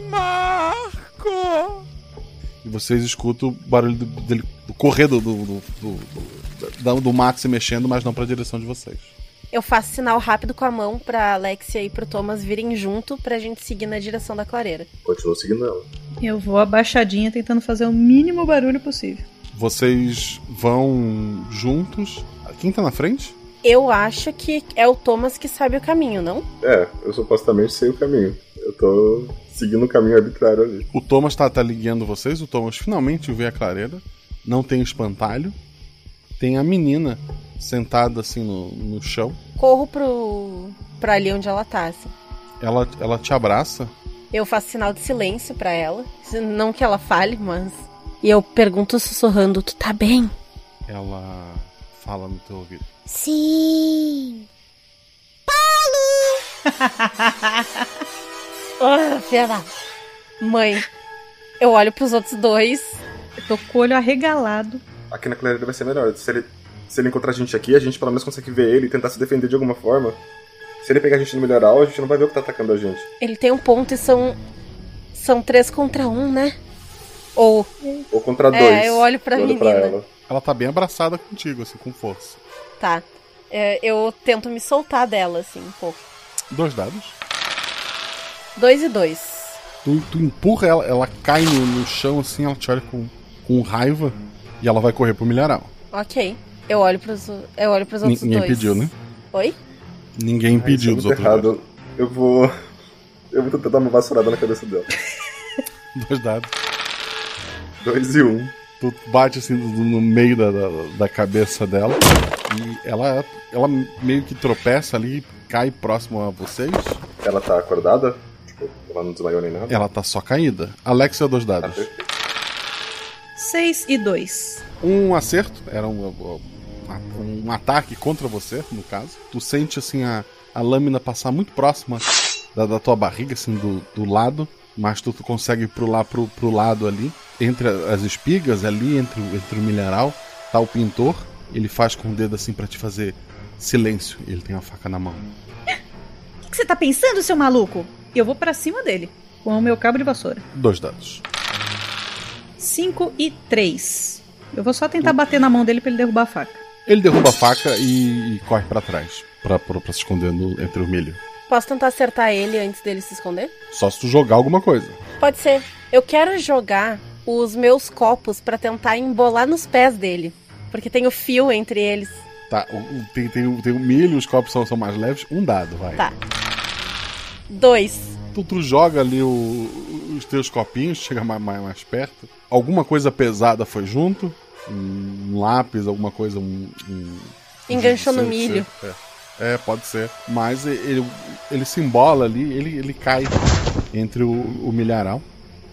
Marco! E vocês escutam o barulho do, dele do correr do, do, do, do, do mato se mexendo, mas não pra direção de vocês. Eu faço sinal rápido com a mão pra Alexia e pro Thomas virem junto pra gente seguir na direção da clareira. Continuo seguindo ela. Eu vou abaixadinha tentando fazer o mínimo barulho possível. Vocês vão juntos. Quem tá na frente? Eu acho que é o Thomas que sabe o caminho, não? É, eu supostamente sei o caminho. Eu tô seguindo um caminho arbitrário ali. O Thomas tá, tá guiando vocês. O Thomas finalmente vê a clareira. Não tem espantalho. Tem a menina sentada assim no, no chão. Corro pro. pra ali onde ela tá, assim. Ela, ela te abraça. Eu faço sinal de silêncio para ela. Não que ela fale, mas. E eu pergunto sussurrando: Tu tá bem? Ela fala no teu ouvido. Sim! Paulo! oh, filha Mãe, eu olho pros outros dois. Eu tô com o olho arregalado. Aqui na clareira vai ser melhor. Se ele, se ele encontrar a gente aqui, a gente pelo menos consegue ver ele e tentar se defender de alguma forma. Se ele pegar a gente no melhoral, a gente não vai ver o que tá atacando a gente. Ele tem um ponto e são. São três contra um, né? Ou. Ou contra dois. É, eu olho pra eu menina. Pra ela. ela tá bem abraçada contigo, assim, com força. Tá. É, eu tento me soltar dela, assim, um pouco. Dois dados. Dois e dois. Tu, tu empurra ela, ela cai no, no, chão, assim, ela te olha com, com raiva e ela vai correr pro milharal. Ok. Eu olho pros, eu olho pros outros Ninguém dois. pediu, né? Oi? Ninguém impediu Ai, dos outros errado. Eu vou. Eu vou tentar dar uma vassourada na cabeça dela. Dois dados. Dois e um. Tu bate assim no, meio da, da, da, cabeça dela e ela, ela meio que tropeça ali, cai próximo a vocês. Ela tá acordada? Tipo, ela não desmaiou nem nada? Ela tá só caída. Alexia, dois dados. Seis e dois. Um acerto, era um, um ataque contra você, no caso. Tu sente assim a, a lâmina passar muito próxima da, da tua barriga, assim, do, do lado. Mas tu, tu consegue pular pro, pro lado ali, entre as espigas, ali, entre, entre o milharal, tá o pintor. Ele faz com o dedo assim para te fazer silêncio. Ele tem a faca na mão. O que você tá pensando, seu maluco? Eu vou para cima dele, com o meu cabo de vassoura. Dois dados. Cinco e três. Eu vou só tentar bater na mão dele pra ele derrubar a faca. Ele derruba a faca e, e corre para trás, pra, pra, pra se esconder no, entre o milho. Posso tentar acertar ele antes dele se esconder? Só se tu jogar alguma coisa. Pode ser. Eu quero jogar os meus copos para tentar embolar nos pés dele. Porque tem o fio entre eles. Tá, tem, tem, o, tem o milho, os copos são, são mais leves. Um dado, vai. Tá. Dois. Tu, tu joga ali o, os teus copinhos, chega mais, mais, mais, perto. Alguma coisa pesada foi junto? Um, lápis, alguma coisa. Um, um Enganchou no milho. É. É, pode ser. Mas ele, ele se embola ali, ele, ele cai entre o, o milharal.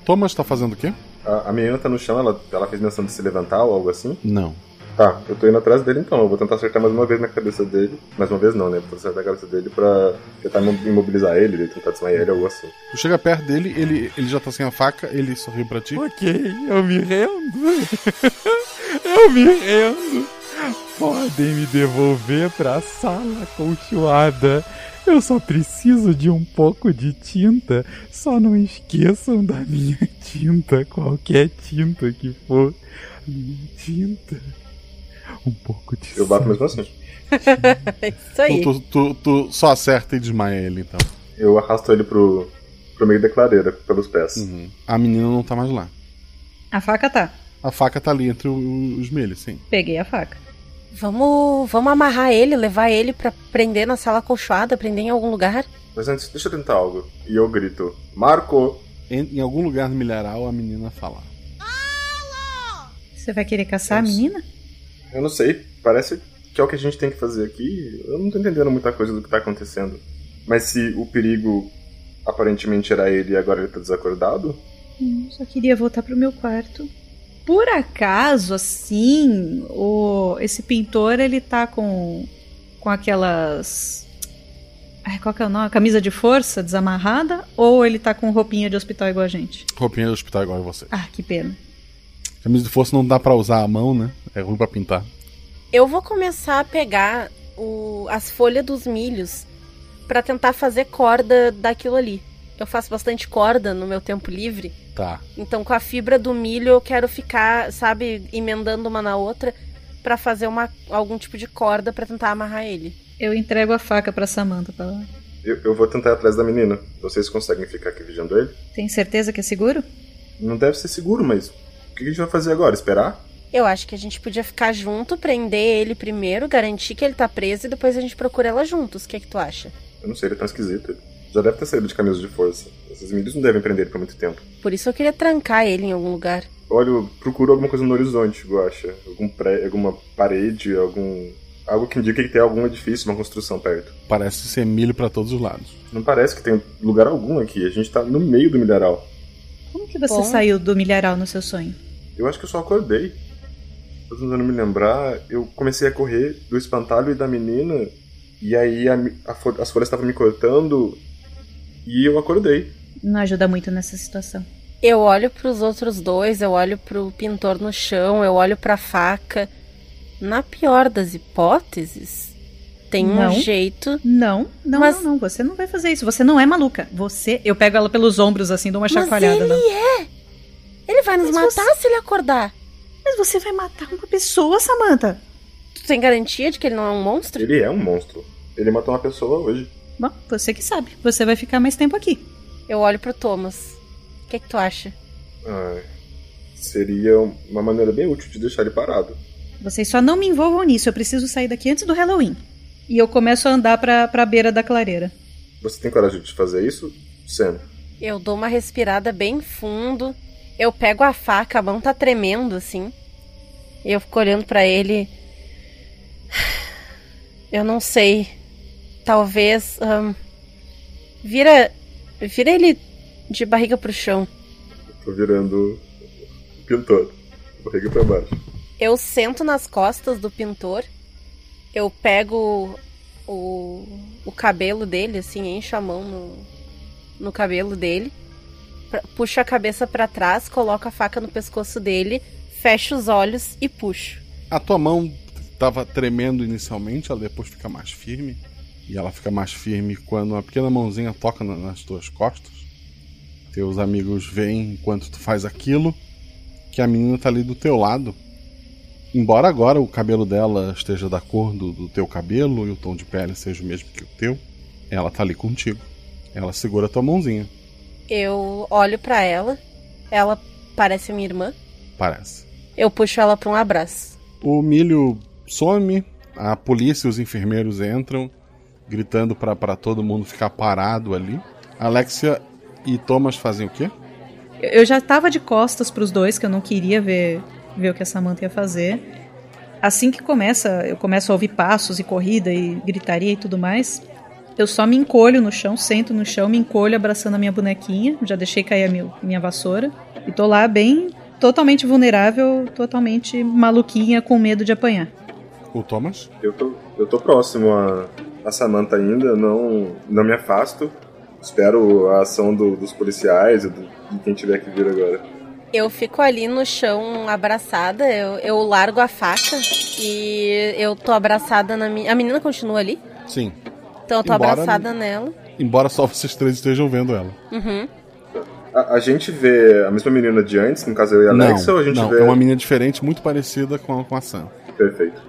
Thomas tá fazendo o quê? A, a menina tá no chão, ela, ela fez menção de se levantar ou algo assim? Não. Tá, eu tô indo atrás dele então. Eu vou tentar acertar mais uma vez na cabeça dele. Mais uma vez não, né? Vou acertar a cabeça dele pra tentar imobilizar ele, tentar desmaiar ele, algo assim. Tu chega perto dele, ele, ele já tá sem a faca, ele sorriu pra ti. Ok, eu me rendo. eu me rendo. Podem me devolver pra sala acolchoada. Eu só preciso de um pouco de tinta. Só não esqueçam da minha tinta, qualquer tinta que for. Minha tinta. Um pouco de Eu bato mesmo assim. Isso aí. Tu, tu, tu, tu só acerta e desmaia ele, então. Eu arrasto ele pro, pro meio da clareira, pelos pés. Uhum. A menina não tá mais lá. A faca tá. A faca tá ali entre o- os milhos, sim. Peguei a faca. Vamos, vamos amarrar ele, levar ele pra prender na sala acolchoada, prender em algum lugar. Mas antes, deixa eu tentar algo. E eu grito: Marco! Em, em algum lugar no milharal, a menina fala. Você vai querer caçar a menina? Eu não sei, parece que é o que a gente tem que fazer aqui. Eu não tô entendendo muita coisa do que tá acontecendo. Mas se o perigo aparentemente era ele e agora ele tá desacordado, Hum, só queria voltar pro meu quarto. Por acaso, assim, o esse pintor ele tá com com aquelas Ai, qual que é o nome? Camisa de força desamarrada ou ele tá com roupinha de hospital igual a gente? Roupinha de hospital igual a você. Ah, que pena. Camisa de força não dá pra usar a mão, né? É ruim pra pintar. Eu vou começar a pegar o- as folhas dos milhos pra tentar fazer corda daquilo ali. Eu faço bastante corda no meu tempo livre. Tá. Então, com a fibra do milho, eu quero ficar, sabe, emendando uma na outra pra fazer uma, algum tipo de corda pra tentar amarrar ele. Eu entrego a faca pra Samantha. Pra... eu, eu vou tentar ir atrás da menina. Vocês conseguem ficar aqui vigiando ele? Tem certeza que é seguro? Não deve ser seguro, mas o que a gente vai fazer agora? Esperar? Eu acho que a gente podia ficar junto, prender ele primeiro, garantir que ele tá preso e depois a gente procura ela juntos. O que é que tu acha? Eu não sei, ele tão esquisito. Já deve ter saído de camisa de força. Esses milhos não devem prender ele por muito tempo. Por isso eu queria trancar ele em algum lugar. Olha, eu procuro alguma coisa no horizonte, Guacha. Algum pré, alguma parede, algum. Algo que indique que tem algum edifício, uma construção perto. Parece ser milho pra todos os lados. Não parece que tem lugar algum aqui. A gente tá no meio do milharal. Como que você Bom. saiu do milharal no seu sonho? Eu acho que eu só acordei. Tô tentando me lembrar. Eu comecei a correr do espantalho e da menina. E aí a a as folhas estavam me cortando. E eu acordei. Não ajuda muito nessa situação. Eu olho pros outros dois, eu olho pro pintor no chão, eu olho pra faca. Na pior das hipóteses, tem um Não. jeito. Não, não, Mas- não, não. Você não vai fazer isso. Você não é maluca. Você. Eu pego ela pelos ombros assim, dou uma Mas chacoalhada. ele não. é! Ele vai nos Mas matar se ele acordar. Mas você vai matar uma pessoa, Samantha. Tu tem garantia de que ele não é um monstro? Ele é um monstro. Ele matou uma pessoa hoje. Bom, você que sabe. Você vai ficar mais tempo aqui. Eu olho pro Thomas. O que, que tu acha? Ai, seria uma maneira bem útil de deixar ele parado. Vocês só não me envolvam nisso. Eu preciso sair daqui antes do Halloween. E eu começo a andar pra, pra beira da clareira. Você tem coragem de fazer isso, Sam? Eu dou uma respirada bem fundo. Eu pego a faca, a mão tá tremendo assim. E eu fico olhando pra ele. Eu não sei. Talvez. vira. Vira ele de barriga pro chão. Tô virando pintor. Barriga pra baixo. Eu sento nas costas do pintor. Eu pego o, o cabelo dele, assim, encho a mão no, no cabelo dele. pra- puxo a cabeça pra trás, coloco a faca no pescoço dele, fecho os olhos e puxo. A tua mão tava tremendo inicialmente, ela depois fica mais firme. E ela fica mais firme quando uma pequena mãozinha toca na- nas tuas costas. Teus amigos veem enquanto tu faz aquilo que a menina tá ali do teu lado. Embora agora o cabelo dela esteja da cor do, do teu cabelo e o tom de pele seja o mesmo que o teu, ela tá ali contigo. Ela segura a tua mãozinha, Eu olho pra ela, ela parece minha irmã. parece. Eu puxo ela pra um abraço. O milho some, a polícia e os enfermeiros entram, gritando pra pra todo mundo ficar parado ali. Alexia e Thomas fazem o quê? Eu- já tava de costas pros dois, que eu não queria ver, ver o que a Samantha ia fazer. Assim que começa, eu começo a ouvir passos e corrida e gritaria e tudo mais. Eu só me encolho no chão, sento no chão, me encolho abraçando a minha bonequinha. Já deixei cair a minha, minha vassoura. E tô lá bem totalmente vulnerável, totalmente maluquinha, com medo de apanhar. O Thomas? Eu tô, eu tô próximo a, a Samantha ainda, não, não me afasto. Espero a ação do, dos policiais e do, de quem tiver que vir agora. Eu fico ali no chão abraçada, eu, eu largo a faca e eu tô abraçada na minha. A menina continua ali? Sim. Então eu tô Embora- abraçada nela. Embora só vocês três estejam vendo ela. Uhum. A, a gente vê a mesma menina de antes, no caso eu e a Alexa, não, ou a gente não, vê. é uma menina diferente, muito parecida com a, com a Sam. Perfeito.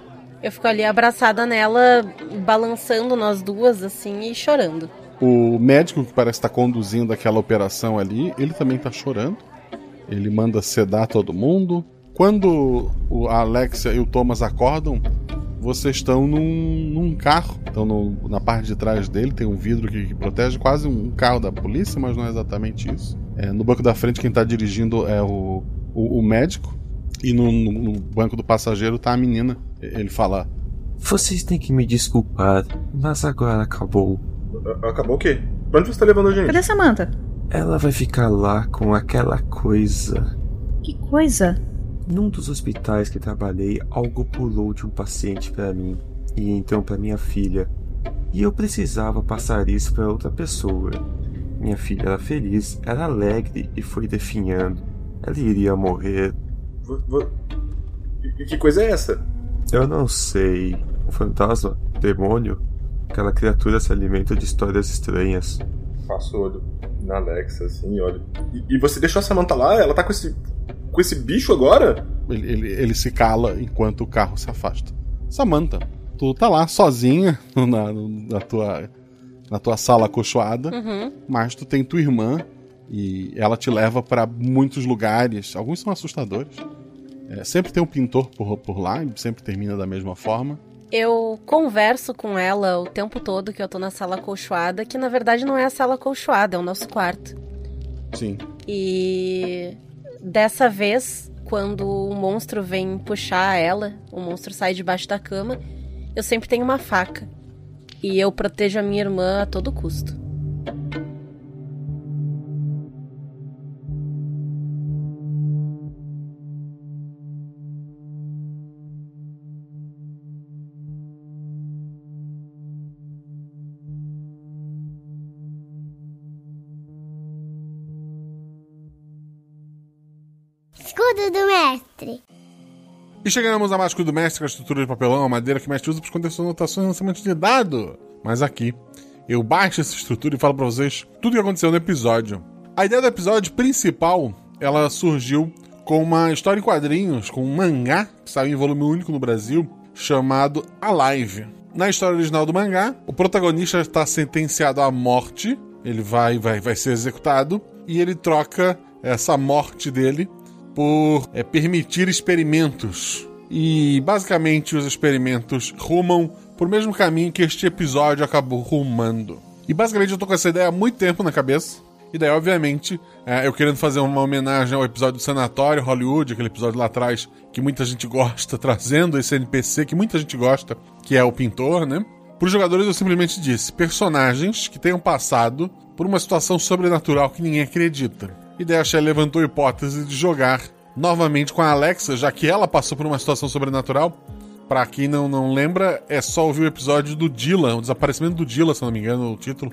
Eu fico ali abraçada nela, balançando nós duas, assim, e chorando. O médico que parece estar conduzindo aquela operação ali, ele também tá chorando. Ele manda sedar todo mundo. Quando a Alexia e o Thomas acordam, vocês estão num, num carro. Estão no- na parte de trás dele, tem um vidro que, que protege quase um carro da polícia, mas não é exatamente isso. É, no banco da frente, quem tá dirigindo é o, o, o médico. E no, no- banco do passageiro tá a menina. Ele fala: Vocês têm que me desculpar, mas agora acabou. Acabou o quê? Pra onde você tá levando a gente? Cadê Samantha? Ela vai ficar lá com aquela coisa. Que coisa? Num dos hospitais que trabalhei, algo pulou de um paciente pra mim e então pra minha filha. E eu precisava passar isso pra outra pessoa. Minha filha era feliz, era alegre e foi definhando. Ela iria morrer. E que coisa é essa? Eu não sei. Um fantasma? Demônio? Aquela criatura se alimenta de histórias estranhas. Passo o olho na Alexa, assim, e olho. E, e você deixou a Samantha lá? Ela tá com esse. com esse bicho agora? Ele, ele, ele se cala enquanto o carro se afasta. Samantha, tu tá lá sozinha na, na, tua, na tua sala acolchoada, Uhum. mas tu tem tua irmã e ela te leva pra muitos lugares. Alguns são assustadores. É, sempre tem um pintor por, por lá e sempre termina da mesma forma. Eu converso com ela o tempo todo que eu tô na sala acolchoada, que na verdade não é a sala acolchoada, é o nosso quarto. Sim. E dessa vez, quando o monstro vem puxar ela, o monstro sai debaixo da cama, eu sempre tenho uma faca. E eu protejo a minha irmã a todo custo. Escudo do mestre. E chegamos a Mágico do Mestre, com a estrutura de papelão, a madeira que o mestre usa para esconder suas anotações e lançamento de dado. Mas aqui, eu baixo essa estrutura e falo para vocês tudo o que aconteceu no episódio. A ideia do episódio principal, ela surgiu com uma história em quadrinhos, com um mangá, que saiu em volume único no Brasil, chamado Alive. Na história original do mangá, o protagonista está sentenciado à morte, ele vai, vai, vai ser executado, e ele troca essa morte dele por é, permitir experimentos. E basicamente os experimentos rumam por mesmo caminho que este episódio acabou rumando. E basicamente eu tô com essa ideia há muito tempo na cabeça. E daí, obviamente, é, eu querendo fazer uma homenagem ao episódio do Sanatório Hollywood, aquele episódio lá atrás que muita gente gosta, trazendo esse NPC que muita gente gosta, que é o pintor, né? Para os jogadores eu simplesmente disse: personagens que tenham passado por uma situação sobrenatural que ninguém acredita. E daí levantou a hipótese de jogar novamente com a Alexa, já que ela passou por uma situação sobrenatural. Pra quem não, não lembra, é só ouvir o episódio do Dylan, o desaparecimento do Dylan, se não me engano, o título.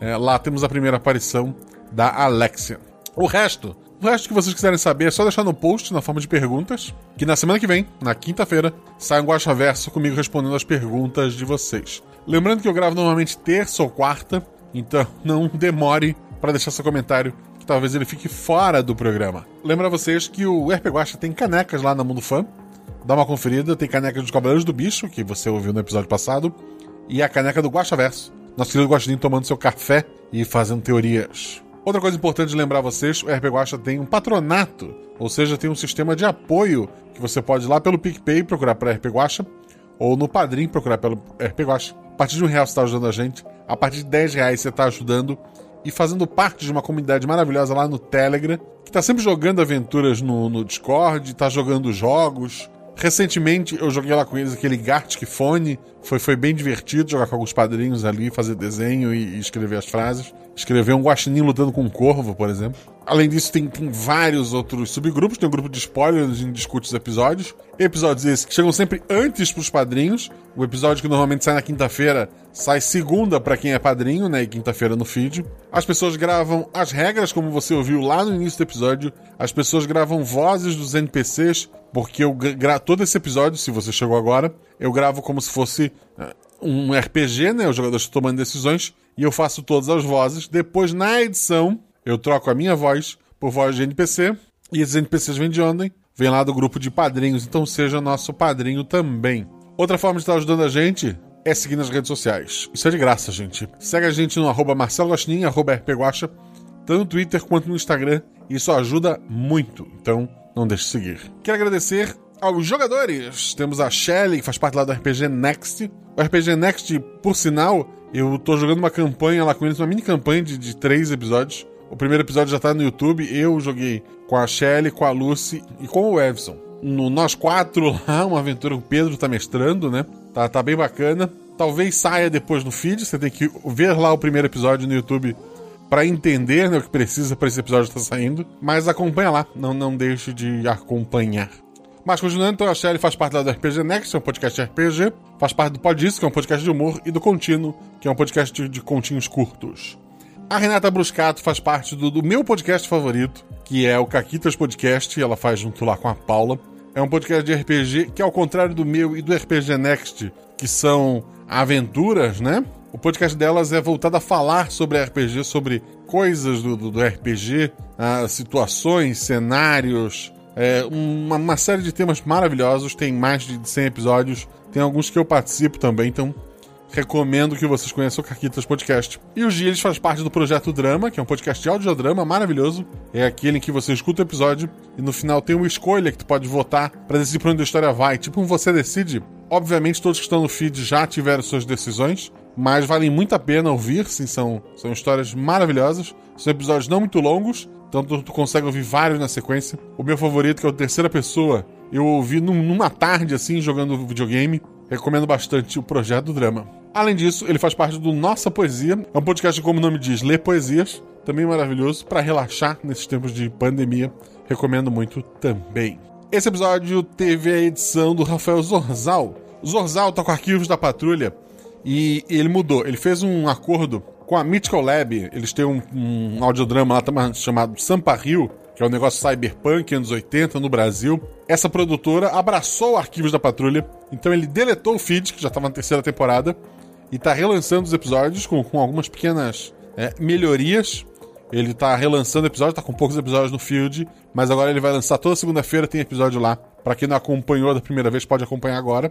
É, lá temos a primeira aparição da Alexia. O resto, o resto que vocês quiserem saber é só deixar no post na forma de perguntas, que na semana que vem, na quinta-feira, sai um Guaxa Verso comigo respondendo as perguntas de vocês. Lembrando que eu gravo normalmente terça ou quarta, então não demore para deixar seu comentário, talvez ele fique fora do programa. Lembra vocês que o RP Guacha tem canecas lá na Mundo Fã. Dá uma conferida, tem caneca dos Cavaleiros do Bicho, que você ouviu no episódio passado, e a caneca do Guaxa Verso. Nosso querido Guaxinim tomando seu café e fazendo teorias. Outra coisa importante de lembrar vocês, o RP Guacha tem um patronato, ou seja, tem um sistema de apoio que você pode ir lá pelo PicPay procurar para RP Guacha, ou no Padrim procurar pelo RP Guacha. A partir de um real você está ajudando a gente, a partir de 10 reais você está ajudando e fazendo parte de uma comunidade maravilhosa lá no Telegram, que está sempre jogando aventuras no, no Discord, está jogando jogos. Recentemente eu joguei lá com eles aquele Gartic Phone, foi, foi bem divertido jogar com alguns padrinhos ali, fazer desenho e, e escrever as frases. Escrever um guaxinim lutando com um corvo, por exemplo. Além disso, tem, tem vários outros subgrupos. Tem um grupo de spoilers, gente discute os episódios. Episódios esses que chegam sempre antes pros padrinhos. O episódio que normalmente sai na quinta-feira sai segunda para quem é padrinho, né? E quinta-feira no feed. As pessoas gravam as regras, como você ouviu lá no início do episódio. As pessoas gravam vozes dos NPCs, porque eu gravo todo esse episódio, se você chegou agora, eu gravo como se fosse uh, um RPG, né? Os jogadores tomando decisões. E eu faço todas as vozes. Depois, na edição, eu troco a minha voz por voz de NPC. E esses NPCs vêm de onde? Vem lá do grupo de padrinhos. Então seja nosso padrinho também. Outra forma de estar ajudando a gente é seguir nas redes sociais. Isso é de graça, gente. Segue a gente no arroba Marcelo Gostin, arroba rpguacha, tanto no Twitter quanto no Instagram. Isso ajuda muito. Então, não deixe de seguir. Quero agradecer aos jogadores. Temos a Shelly, que faz parte lá do RPG Next. O RPG Next, por sinal, eu tô jogando uma campanha lá com eles, uma mini campanha de, de três episódios. O primeiro episódio já tá no YouTube. Eu joguei com a Shelly, com a Lucy e com o Evson. No Nós Quatro lá, uma aventura que o Pedro tá mestrando, né? Tá, tá bem bacana. Talvez saia depois no feed. Você tem que ver lá o primeiro episódio no YouTube para entender né, o que precisa para esse episódio estar tá saindo. Mas acompanha lá, não, não deixe de acompanhar. Mas continuando, então a Shelly faz parte do RPG Next, é um podcast de RPG. Faz parte do Podisco, que é um podcast de humor. E do Contínuo, que é um podcast de, continhos curtos. A Renata Bruscato faz parte do, do, meu podcast favorito, que é o Caquitas Podcast. Ela faz junto lá com a Paula. É um podcast de RPG que, ao contrário do meu e do RPG Next, que são aventuras, né? O podcast delas é voltado a falar sobre RPG, sobre coisas do, do, do RPG, ah, situações, cenários, é, uma, uma, série de temas maravilhosos, tem mais de 100 episódios, tem alguns que eu participo também, então recomendo que vocês conheçam o Caquitas Podcast. E o Gilles faz parte do Projeto Drama, que é um podcast de audiodrama maravilhoso. É aquele em que você escuta o episódio e no final tem uma escolha que tu pode votar para decidir para onde a história vai. Tipo um Você Decide. Obviamente todos que estão no feed já tiveram suas decisões, mas valem muito a pena ouvir, sim, são, são histórias maravilhosas. São episódios não muito longos, então tu, consegue ouvir vários na sequência. O meu favorito, que é o Terceira Pessoa, eu ouvi num, numa tarde, assim, jogando videogame. Recomendo bastante o Projeto do Drama. Além disso, ele faz parte do Nossa Poesia. É um podcast, como o nome diz, lê poesias. Também maravilhoso para relaxar nesses tempos de pandemia. Recomendo muito também. Esse episódio teve a edição do Rafael Zorzal. Zorzal tá com arquivos da patrulha e ele mudou. Ele fez um acordo com a Mythical Lab, eles têm um, um audiodrama lá chamado Sampa Rio, que é um negócio cyberpunk, anos 80, no Brasil. Essa produtora abraçou arquivos da patrulha, então ele deletou o feed, que já estava na terceira temporada, e está relançando os episódios com, com algumas pequenas é, melhorias. Ele está relançando episódios, está com poucos episódios no feed, mas agora ele vai lançar toda segunda-feira, tem episódio lá. Para quem não acompanhou da primeira vez, pode acompanhar agora.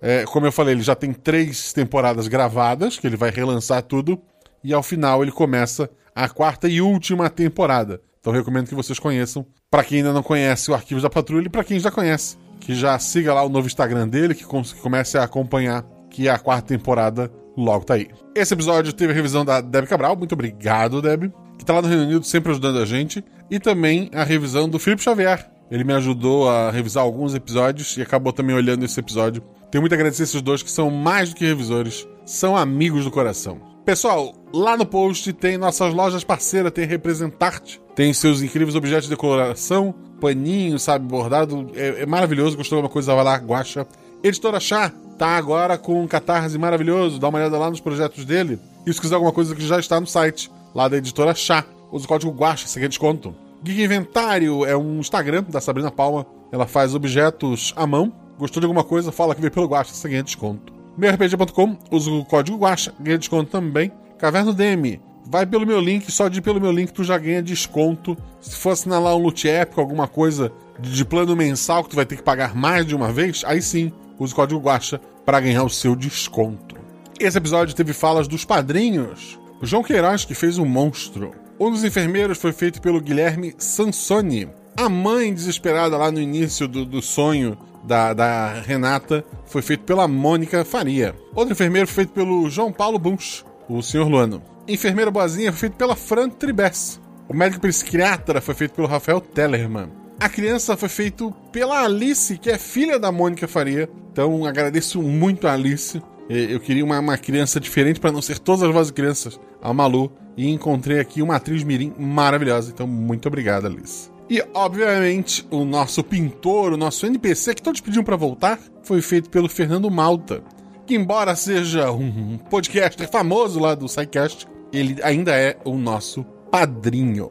É, como eu falei, ele já tem três temporadas gravadas, que ele vai relançar tudo e ao final ele começa a quarta e última temporada. Então recomendo que vocês conheçam. Para quem ainda não conhece o Arquivos da Patrulha e para quem já conhece, que já siga lá o novo Instagram dele, que comece a acompanhar que a quarta temporada logo tá aí. Esse episódio teve a revisão da Deb Cabral, muito obrigado, Deb, que tá lá no Reino Unido sempre ajudando a gente, e também a revisão do Felipe Xavier. Ele me ajudou a revisar alguns episódios e acabou também olhando esse episódio. Tenho muito a agradecer esses dois que são mais do que revisores, são amigos do coração. Pessoal, lá no post tem nossas lojas parceiras, tem Representarte, tem seus incríveis objetos de decoração, paninho, sabe, bordado, é, é maravilhoso, gostou de alguma coisa, vai lá, guacha. Editora Chá tá agora com um catarse maravilhoso, dá uma olhada lá nos projetos dele. E se quiser alguma coisa que já está no site, lá da Editora Chá, usa o código guacha, você quer desconto. Geek Inventário é um Instagram da Sabrina Palma, ela faz objetos à mão. Gostou de alguma coisa, fala que veio pelo guacha, você ganha desconto. MeuRPG.com, usa o código Guacha, ganha desconto também. Caverno DM, vai pelo meu link, só de ir pelo meu link tu já ganha desconto. Se for assinar lá um loot épico, alguma coisa de plano mensal que tu vai ter que pagar mais de uma vez, aí sim, use o código Guacha para ganhar o seu desconto. Esse episódio teve falas dos padrinhos. O João Queiroz, que fez um monstro. Um dos enfermeiros foi feito pelo Guilherme Sansoni. A mãe desesperada lá no início do, do sonho da, da Renata foi feito pela Mônica Faria. Outro enfermeiro foi feito pelo João Paulo Bunch, o Sr. Luano. Enfermeira boazinha foi feito pela Fran Tribes. O médico psiquiatra foi feito pelo Rafael Tellerman. A criança foi feito pela Alice, que é filha da Mônica Faria. Então agradeço muito a Alice. Eu queria uma, uma criança diferente para não ser todas as vozes crianças. A Malu e encontrei aqui uma atriz mirim maravilhosa. Então, muito obrigado, Alice. E, obviamente, o nosso pintor, o nosso NPC, que todos pediam para voltar, foi feito pelo Fernando Malta. Que, embora seja um podcaster famoso lá do SciCast, ele ainda é o nosso padrinho.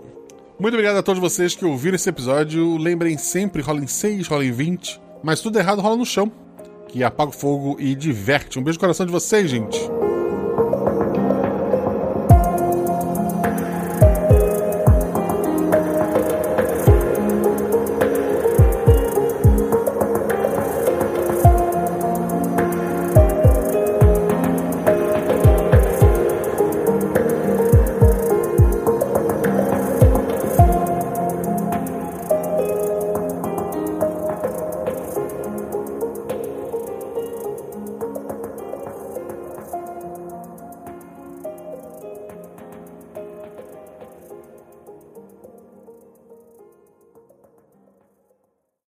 Muito obrigado a todos vocês que ouviram esse episódio. Lembrem sempre, rolem 6, rolem 20. Mas tudo errado rola no chão. Que apaga o fogo e diverte. Um beijo no coração de vocês, gente.